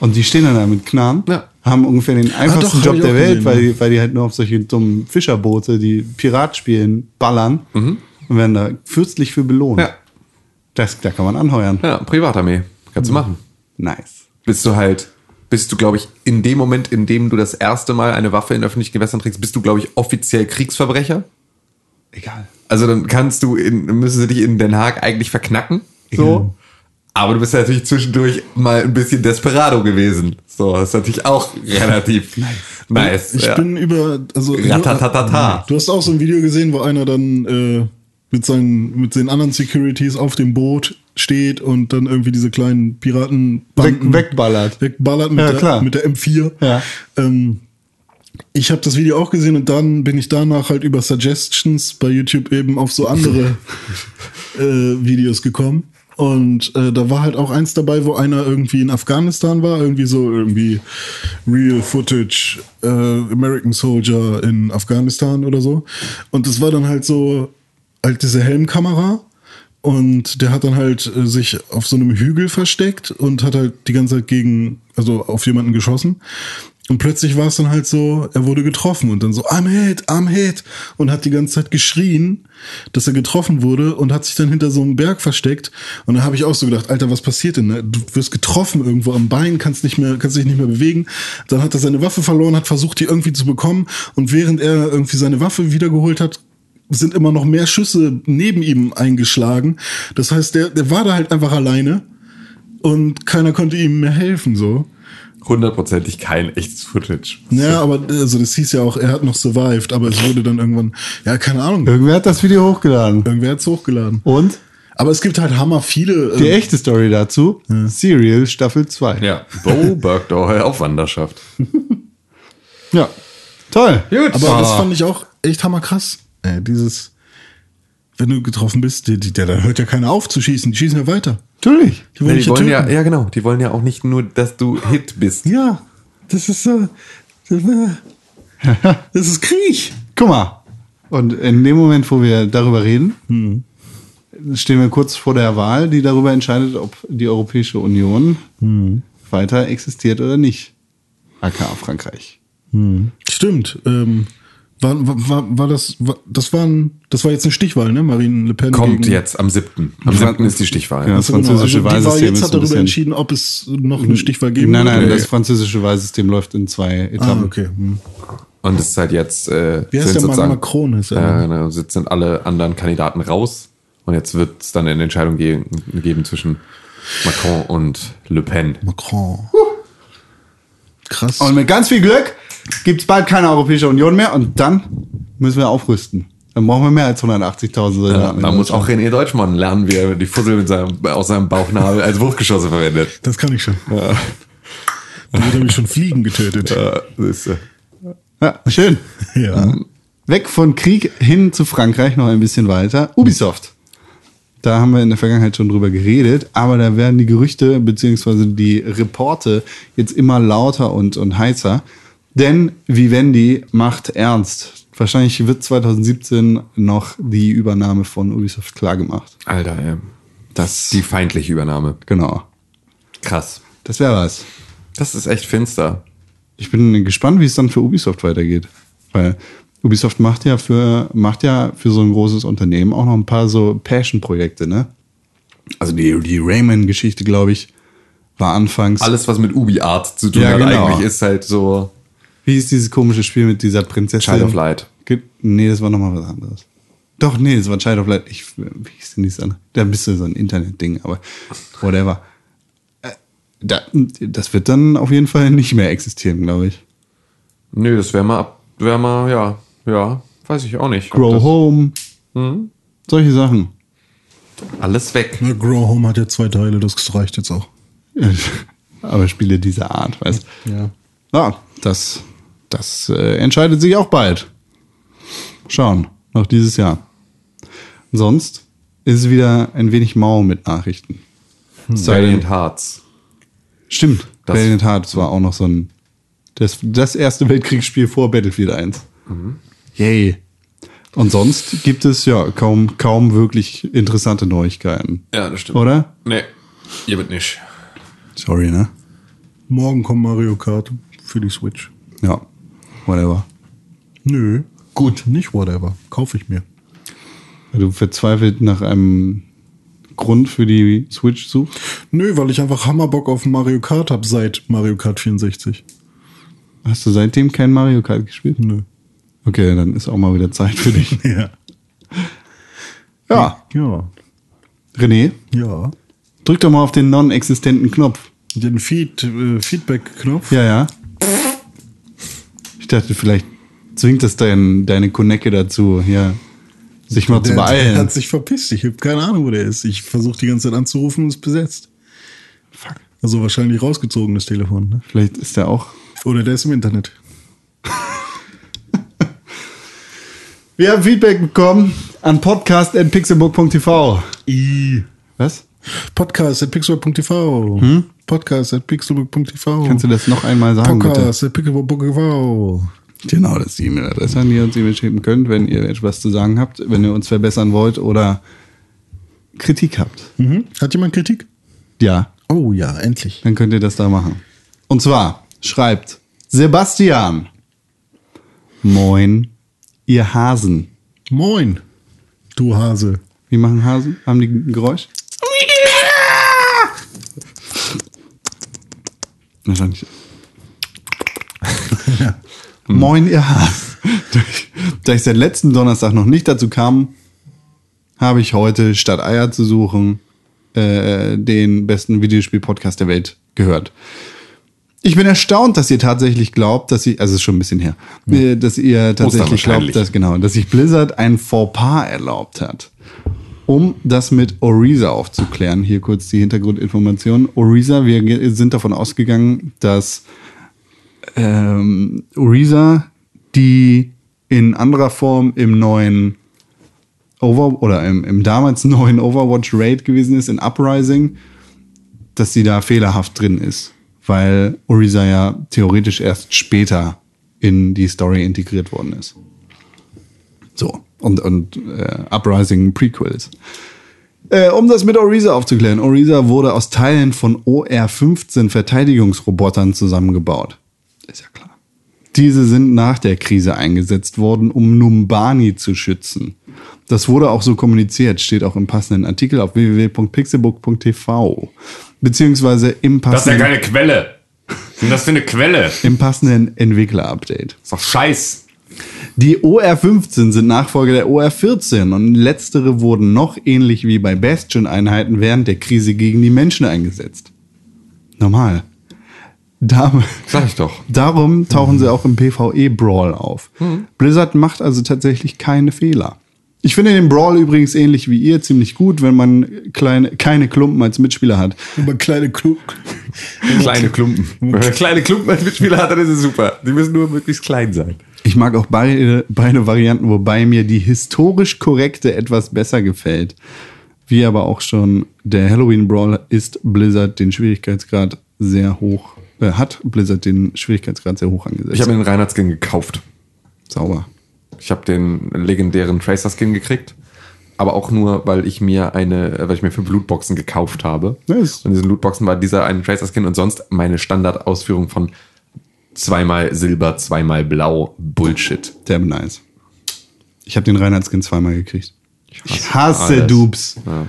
Und die stehen dann da mit Knarren, Ja. haben ungefähr den einfachsten doch, Job der Welt, weil, die, weil die halt nur auf solche dummen Fischerboote, die Pirat spielen, ballern und werden da fürstlich für belohnt. Ja. Das, da kann man anheuern. Ja, Privatarmee. Kannst du machen. Nice. Bist du halt, bist du, glaube ich, in dem Moment, in dem du das erste Mal eine Waffe in öffentlichen Gewässern trägst, bist du, glaube ich, offiziell Kriegsverbrecher. Egal. Also dann kannst du, in, müssen sie dich in Den Haag eigentlich verknacken. So. Aber du bist ja natürlich zwischendurch mal ein bisschen Desperado gewesen. So, das ist natürlich auch relativ nice. Ich ja. bin über. Also, Ratatatata. Du hast auch so ein Video gesehen, wo einer dann äh, mit, seinen, mit den anderen Securities auf dem Boot steht und dann irgendwie diese kleinen Piraten Weg, wegballert. wegballert mit, Ja, der, mit der M4. Ja. Ähm, ich habe das Video auch gesehen und dann bin ich danach halt über Suggestions bei YouTube eben auf so andere äh, Videos gekommen. Und äh, da war halt auch eins dabei, wo einer irgendwie in Afghanistan war, irgendwie so irgendwie Real Footage äh, American Soldier in Afghanistan oder so. Und das war dann halt so halt diese Helmkamera und der hat dann halt äh, sich auf so einem Hügel versteckt und hat halt die ganze Zeit gegen, also auf jemanden geschossen. Und plötzlich war es dann halt so, er wurde getroffen und dann so, I'm hit, I'm hit. Und hat die ganze Zeit geschrien, dass er getroffen wurde und hat sich dann hinter so einem Berg versteckt. Und dann habe ich auch so gedacht, Alter, was passiert denn? ne? Du wirst getroffen irgendwo am Bein, kannst nicht mehr, kannst dich nicht mehr bewegen. Dann hat er seine Waffe verloren, hat versucht, die irgendwie zu bekommen. Und während er irgendwie seine Waffe wiedergeholt hat, sind immer noch mehr Schüsse neben ihm eingeschlagen. Das heißt, der, der war da halt einfach alleine und keiner konnte ihm mehr helfen, so. Hundertprozentig kein echtes Footage. Ja, aber also das hieß ja auch, er hat noch survived, aber es wurde dann irgendwann, ja, keine Ahnung, Irgendwer hat das Video hochgeladen. irgendwer hat's hochgeladen. Und Aber es gibt halt hammer viele. die äh, echte Story dazu, Serial Staffel 2. Ja. Bo Bergdorf auf Wanderschaft. Ja. Toll. Gut. aber das Ah. fand ich auch echt hammerkrass. Äh, dieses, wenn du getroffen bist, die, die, der, da hört ja keiner auf zu schießen, die schießen ja weiter. Natürlich. Die wollen Ja, die wollen ja, ja, genau. Die wollen ja auch nicht nur, dass du Hit bist. Ja, das ist so. Das, das ist Krieg. Guck mal. Und in dem Moment, wo wir darüber reden, stehen wir kurz vor der Wahl, die darüber entscheidet, ob die Europäische Union weiter existiert oder nicht. AKA Frankreich. Stimmt. Ähm, war, war, war, war das, war, das war ein, das war jetzt eine Stichwahl, ne? Marine Le Pen. Kommt gegen, jetzt am 7. Am 7. ist die Stichwahl. Ja. Ach so, genau. französische also die Wahl Wahlsystem jetzt hat darüber entschieden, ob es noch eine Stichwahl geben Nein, nein, wird. das französische Wahlsystem läuft in zwei Etappen. Ah, okay. Hm. Und es ist halt jetzt. Äh, Wie heißt sind der Mann? Macron ist er. Ja, genau. Jetzt sind alle anderen Kandidaten raus. Und jetzt wird es dann eine Entscheidung ge geben zwischen Macron und Le Pen. Macron. Krass. Und mit ganz viel Glück gibt es bald keine Europäische Union mehr und dann müssen wir aufrüsten. Dann brauchen wir mehr als 180.000 Ja, Soldaten. in da muss auch. René Deutschmann lernen, wie er die Fussel mit seinem, aus seinem Bauchnabel als Wurfgeschosse verwendet. das kann ich schon. Ja. Damit habe ich schon Fliegen getötet. Ja, äh, Ja, schön. Ja. Weg von Krieg hin zu Frankreich noch ein bisschen weiter. Ubisoft. Da haben wir in der Vergangenheit schon drüber geredet, aber da werden die Gerüchte bzw. die Reporte jetzt immer lauter und, und heißer. Denn Vivendi macht ernst. Wahrscheinlich wird 2017 noch die Übernahme von Ubisoft klargemacht. Alter, ey. Das, Die feindliche Übernahme. genau. Krass. Das wäre was. Das ist echt finster. Ich bin gespannt, wie es dann für Ubisoft weitergeht. Weil Ubisoft macht ja für, macht ja für so ein großes Unternehmen auch noch ein paar so Passion-Projekte, ne? Also die, die Rayman-Geschichte, glaube ich, war anfangs. Alles, was mit Ubi-Art zu tun Ja, hat, genau. eigentlich ist halt so Wie ist dieses komische Spiel mit dieser Prinzessin? Child of Light. Ge- Nee, das war nochmal was anderes. Doch, nee, das war Child of Light. Ich, wie hieß denn dieses andere? Da bist du so ein Internet-Ding, aber whatever. Äh, Da, das wird dann auf jeden Fall nicht mehr existieren, glaube ich. Nö, das wäre mal, ab- wär mal, ja, ja, weiß ich auch nicht. Grow das- Home. Solche Sachen. Alles weg. Na, Grow Home hat ja zwei Teile, das reicht jetzt auch. aber Spiele dieser Art, weißt Ja. Ja, das, das äh, entscheidet sich auch bald. Schauen, noch dieses Jahr. Sonst ist es wieder ein wenig mau mit Nachrichten. Denn- Valiant Hearts. Stimmt, Das- Valiant Hearts war auch noch so ein das, das erste Weltkriegsspiel vor Battlefield 1. Yay. Und sonst gibt es ja kaum, kaum wirklich interessante Neuigkeiten. Ja, das stimmt. Oder? Nee, ihr wird nicht. Sorry, ne? Morgen kommt Mario Kart für die Switch. Ja, whatever. Nö. Gut, nicht whatever. Kaufe ich mir. Weil du verzweifelt nach einem Grund für die Switch suchst? Nö, weil ich einfach Hammerbock auf Mario Kart habe seit Mario Kart 64. Hast du seitdem kein Mario Kart gespielt? Nö. Okay, dann ist auch mal wieder Zeit für dich. Ja. Ja, Ja. René, Ja. drück doch mal auf den non-existenten Knopf. Den Feed, äh, Feedback-Knopf. Ja, ja. Ich dachte, vielleicht zwingt das dein, deine Konecke dazu, hier sich mal zu Der, der beeilen. hat sich verpisst. Ich habe keine Ahnung, wo der ist. Ich versuche die ganze Zeit anzurufen und ist besetzt. Fuck. Also wahrscheinlich rausgezogen, das Telefon. Ne? Vielleicht ist der auch. Oder der ist im Internet. Wir haben Feedback bekommen an podcast.pixelbook.tv. I. Was? Podcast at pixelbook.tv. Podcast at pixelbook.tv. Kannst du das noch einmal sagen, bitte? Podcast at pixelbook.tv. Genau, das ist die E-Mail-Adresse, an die ihr uns E-Mail schicken könnt, wenn ihr etwas zu sagen habt, wenn ihr uns verbessern wollt oder Kritik habt. Mhm. Hat jemand Kritik? Ja, Oh ja, endlich. dann könnt ihr das da machen. Und zwar schreibt Sebastian. Moin, ihr Hasen. Moin, du Hase. Wie machen Hasen? Haben die ein Geräusch? Wahrscheinlich. Moin, ihr Hasen. Da ich- seit letzten Donnerstag noch nicht dazu kam, habe ich heute, statt Eier zu suchen, äh, den besten Videospiel-Podcast der Welt gehört. Ich bin erstaunt, dass ihr tatsächlich glaubt, dass ich, also es ist schon ein bisschen her, äh, dass ihr tatsächlich glaubt, dass genau, dass sich Blizzard ein Fauxpas erlaubt hat. Um das mit Oriza aufzuklären, hier kurz die Hintergrundinformation. Oriza, wir sind davon ausgegangen, dass ähm, Oriza, die in anderer Form im neuen Over oder im, im damals neuen Overwatch Raid gewesen ist, in Uprising, dass sie da fehlerhaft drin ist. Weil Oriza ja theoretisch erst später in die Story integriert worden ist. So. Und, und äh, Uprising Prequels. Äh, um das mit Oriza aufzuklären. Oriza wurde aus Teilen von OR-15 Verteidigungsrobotern zusammengebaut. Ist ja klar. Diese sind nach der Krise eingesetzt worden, um Numbani zu schützen. Das wurde auch so kommuniziert, steht auch im passenden Artikel auf www.pixelbook.tv. Beziehungsweise im Das ist ja passenden, keine Quelle. Was ist denn das für eine Quelle? im passenden Entwickler-Update. ist doch Scheiß. Die OR-15 sind Nachfolger der OR-14 und letztere wurden noch ähnlich wie bei Bastion-Einheiten während der Krise gegen die Menschen eingesetzt. Normal. Da, Sag ich doch. darum tauchen sie auch im PvE-Brawl auf. Blizzard macht also tatsächlich keine Fehler. Ich finde den Brawl übrigens ähnlich wie ihr ziemlich gut, wenn man kleine, keine Klumpen als Mitspieler hat. Aber kleine Klug. Kleine Klumpen. Wenn man kleine Klumpen als Mitspieler hat, dann ist es super. Die müssen nur möglichst klein sein. Ich mag auch beide, beide Varianten, wobei mir die historisch korrekte etwas besser gefällt. Wie aber auch schon der Halloween Brawl ist Blizzard den Schwierigkeitsgrad sehr hoch, äh, hat Blizzard den Schwierigkeitsgrad sehr hoch angesetzt. Ich habe mir den Reinhardt-Skin gekauft. Sauber. Ich habe den legendären Tracer-Skin gekriegt. Aber auch nur, weil ich mir eine, äh, weil ich mir fünf Lootboxen gekauft habe. Nice. Und in diesen Lootboxen war dieser eine Tracer-Skin und sonst meine Standardausführung von zweimal Silber, zweimal Blau Bullshit. Sehr nice. Ich habe den Reinhardt-Skin zweimal gekriegt. Ich hasse alles. Dupes. Ja.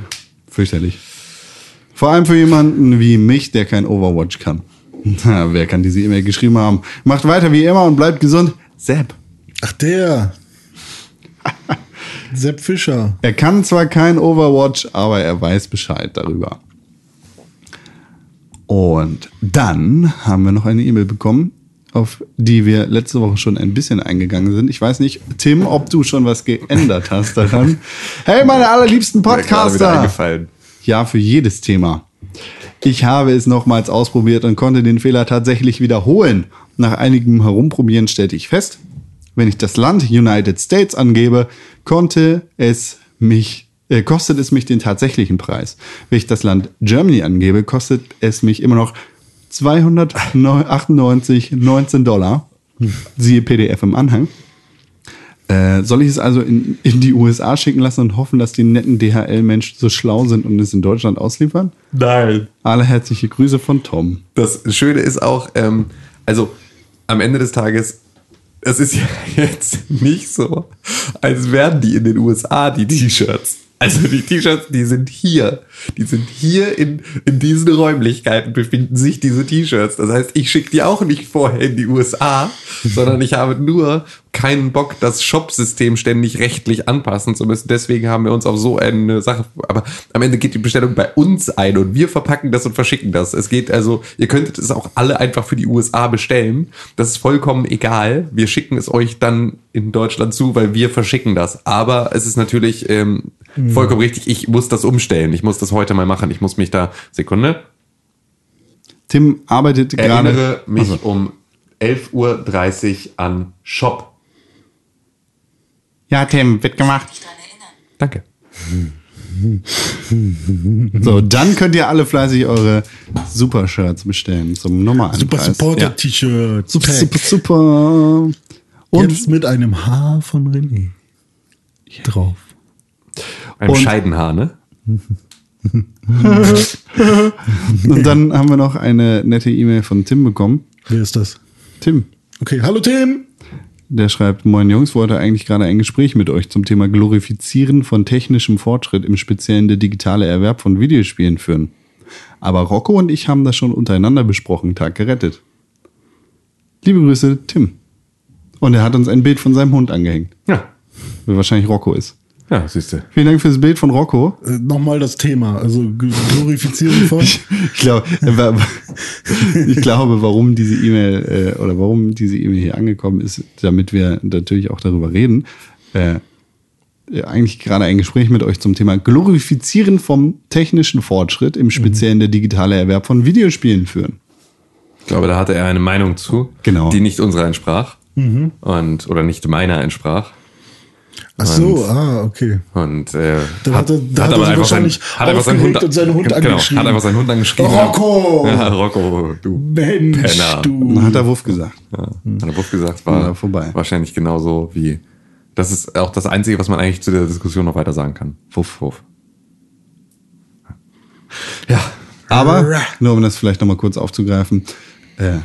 Fürchterlich. Vor allem für jemanden wie mich, der kein Overwatch kann. Na, wer kann diese E-Mail geschrieben haben? Macht weiter wie immer und bleibt gesund. Sepp. Ach, der. Sepp Fischer. Er kann zwar kein Overwatch, aber er weiß Bescheid darüber. Und dann haben wir noch eine E-Mail bekommen, auf die wir letzte Woche schon ein bisschen eingegangen sind. Ich weiß nicht, Tim, ob du schon was geändert hast daran. Hey, meine allerliebsten Podcaster! Ja, für jedes Thema. Ich habe es nochmals ausprobiert und konnte den Fehler tatsächlich wiederholen. Nach einigem Herumprobieren stellte ich fest, wenn ich das Land United States angebe, konnte es mich, äh, kostet es mich den tatsächlichen Preis. Wenn ich das Land Germany angebe, kostet es mich immer noch 298,19 Dollar. Siehe PDF im Anhang. Äh, soll ich es also in, in die USA schicken lassen und hoffen, dass die netten DHL-Menschen so schlau sind und es in Deutschland ausliefern? Nein. Alle herzliche Grüße von Tom. Das Schöne ist auch, ähm, also am Ende des Tages, es ist ja jetzt nicht so, als wären die in den USA, die T-Shirts. Also die T-Shirts, die sind hier. Die sind hier in, in diesen Räumlichkeiten befinden sich diese T-Shirts. Das heißt, ich schicke die auch nicht vorher in die USA, sondern ich habe nur keinen Bock, das Shop-System ständig rechtlich anpassen zu müssen. Deswegen haben wir uns auf so eine Sache. Aber am Ende geht die Bestellung bei uns ein und wir verpacken das und verschicken das. Es geht also, ihr könntet es auch alle einfach für die USA bestellen. Das ist vollkommen egal. Wir schicken es euch dann in Deutschland zu, weil wir verschicken das. Aber es ist natürlich ähm, vollkommen richtig. Ich muss das umstellen. Ich muss das heute mal machen. Ich muss mich da Sekunde Tim arbeitet gerade. erinnere mich Also, um 11.30 Uhr an Shop. Ja, Tim, wird gemacht. Danke. So, dann könnt ihr alle fleißig eure Super-Shirts bestellen zum normalen Super Preis. Supporter-T-Shirt. Super, Pack. super, super. Und Jetzt mit einem Haar von René drauf. Beim Und- Scheidenhaar, ne? Und dann haben wir noch eine nette E-Mail von Tim bekommen. Wer ist das? Tim, Okay, hallo Tim. Der schreibt, Moin Jungs, wollte eigentlich gerade ein Gespräch mit euch zum Thema Glorifizieren von technischem Fortschritt, im Speziellen der digitale Erwerb von Videospielen führen. Aber Rocco und ich haben das schon untereinander besprochen, Tag gerettet. Liebe Grüße, Tim. Und er hat uns ein Bild von seinem Hund angehängt, Ja. wer wahrscheinlich Rocco ist. Ja, siehst du. Vielen Dank fürs Bild von Rocco. Äh, Nochmal das Thema. Also Glorifizieren von. Ich glaube, ich glaube, warum diese E-Mail äh, oder warum diese E-Mail hier angekommen ist, damit wir natürlich auch darüber reden. Äh, äh, eigentlich gerade ein Gespräch mit euch zum Thema Glorifizieren vom technischen Fortschritt, im Speziellen der digitale Erwerb von Videospielen führen. Ich glaube, da hatte er eine Meinung zu, Genau. die nicht unserer entsprach. Und, oder nicht meiner entsprach. Ach so, ah, okay. Und äh, Da hat er- da hat er aber sich einfach seinen, wahrscheinlich hat einfach seinen Hund, und seinen Hund genau, angeschrien. hat einfach seinen Hund angeschrieben. Rocco! Ja, Rocco, du Mensch, Penner. du. Dann hat der Wuff gesagt. Ja, hat der Wuff gesagt, war Ja, vorbei. wahrscheinlich genauso wie. Das ist auch das Einzige, was man eigentlich zu der Diskussion noch weiter sagen kann. Wuff, wuff. Ja, Aber, nur um das vielleicht nochmal kurz aufzugreifen, äh,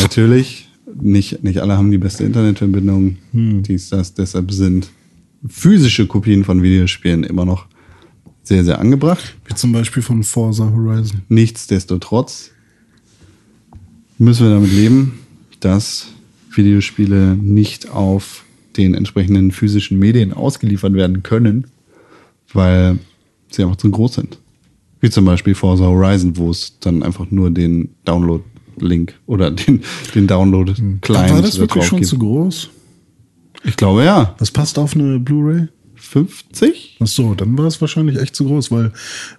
natürlich, nicht, nicht alle haben die beste Internetverbindung, dies, das, deshalb sind physische Kopien von Videospielen immer noch sehr, sehr angebracht. Wie zum Beispiel von Forza Horizon. Nichtsdestotrotz müssen wir damit leben, dass Videospiele nicht auf den entsprechenden physischen Medien ausgeliefert werden können, weil sie einfach zu groß sind. Wie zum Beispiel Forza Horizon, wo es dann einfach nur den Download-Link oder den, den Download-Client War das da wirklich schon gibt. zu groß? Ich glaube ja. Das passt auf eine Blu-ray? 50? Ach so, dann war es wahrscheinlich echt zu groß, weil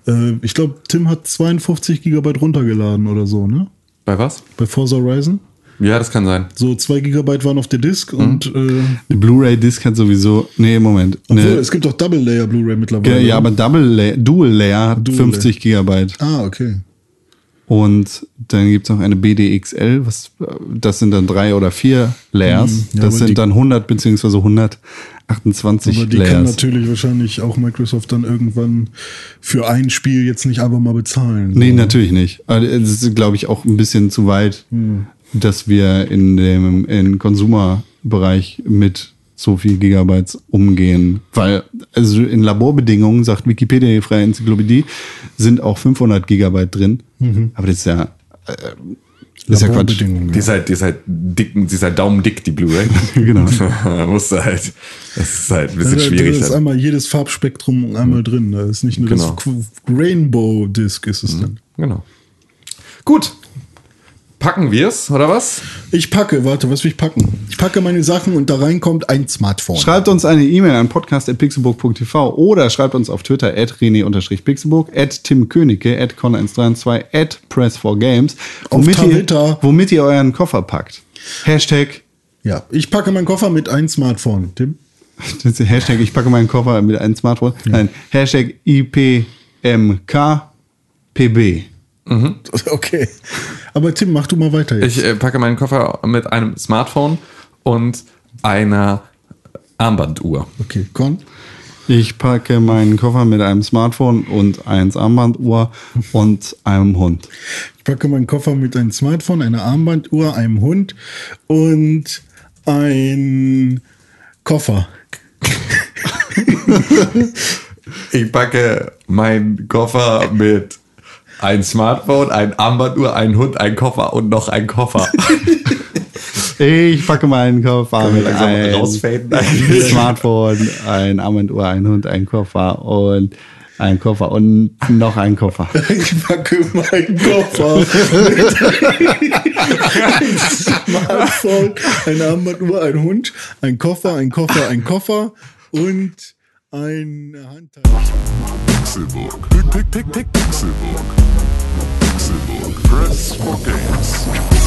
äh, ich glaube, Tim hat 52 Gigabyte runtergeladen oder so, ne? bei was? Bei Forza Horizon. Ja, das kann sein. So zwei Gigabyte waren auf der Disk und äh, Die Blu-ray-Disc hat sowieso. Nee, Moment. obwohl, Ne, es gibt auch Double Layer Blu-ray mittlerweile. ja, aber Double Layer, Dual Layer hat Dual 50 Gigabyte. Ah, okay. Und dann gibt es noch eine BDXL, was, das sind dann drei oder vier Layers. Mhm. Ja, das aber sind die- dann 100 beziehungsweise 128 Aber die kann Layers. natürlich wahrscheinlich auch Microsoft dann irgendwann für ein Spiel jetzt nicht einfach mal bezahlen. Nee, So. natürlich nicht. Aber es ist, glaube ich, auch ein bisschen zu weit, Hm. dass wir in dem in Konsumerbereich mit so viel Gigabytes umgehen. Weil, also in Laborbedingungen, sagt Wikipedia, die freie Enzyklopädie, sind auch 500 Gigabyte drin. Aber das ist ja, äh, das ist ja Quatsch. Die ist halt, die ist halt dick, die ist halt daumendick, die Blu-ray. Genau. musst du halt, das ist halt ein bisschen Da, schwierig. da ist dann. einmal jedes Farbspektrum einmal drin. Da ist nicht nur Genau. das Qu- Rainbow Disc ist es dann. Genau. Gut. Packen wir's, oder was? Ich packe, warte, was will ich packen? Ich packe meine Sachen und da reinkommt ein Smartphone. Schreibt uns eine E-Mail an podcast.pixelburg.tv oder schreibt uns auf Twitter at rené-pixelburg, at timkönigke, at con132, at press4games, Auf womit ihr, womit ihr euren Koffer packt. Hashtag, ja, ich packe meinen Koffer mit ein Smartphone. Tim? Hashtag, ich packe meinen Koffer mit einem Smartphone. Nein, Hashtag IPMKPB. Okay. Aber Tim, mach du mal weiter jetzt. Ich äh, packe meinen Koffer mit einem Smartphone und einer Armbanduhr. okay, Con. Ich packe meinen Koffer mit einem Smartphone und eins Armbanduhr und einem Hund. Ich packe meinen Koffer mit einem Smartphone, einer Armbanduhr, einem Hund und ein Koffer. Ich packe meinen Koffer mit ein Smartphone, ein Armbanduhr, ein Hund, ein Koffer und noch ein Koffer. Ich packe meinen Koffer mit rausfaden? Smartphone, ein Armbanduhr, ein Hund, ein Koffer und ein Koffer und noch ein Koffer. Ich packe meinen Koffer mit einem Smartphone, eine Armbanduhr, ein Hund, ein Koffer, ein Koffer, ein Koffer und eine Handtasche. Pixelburg. Pixelburg. Pixelburg. Press for games.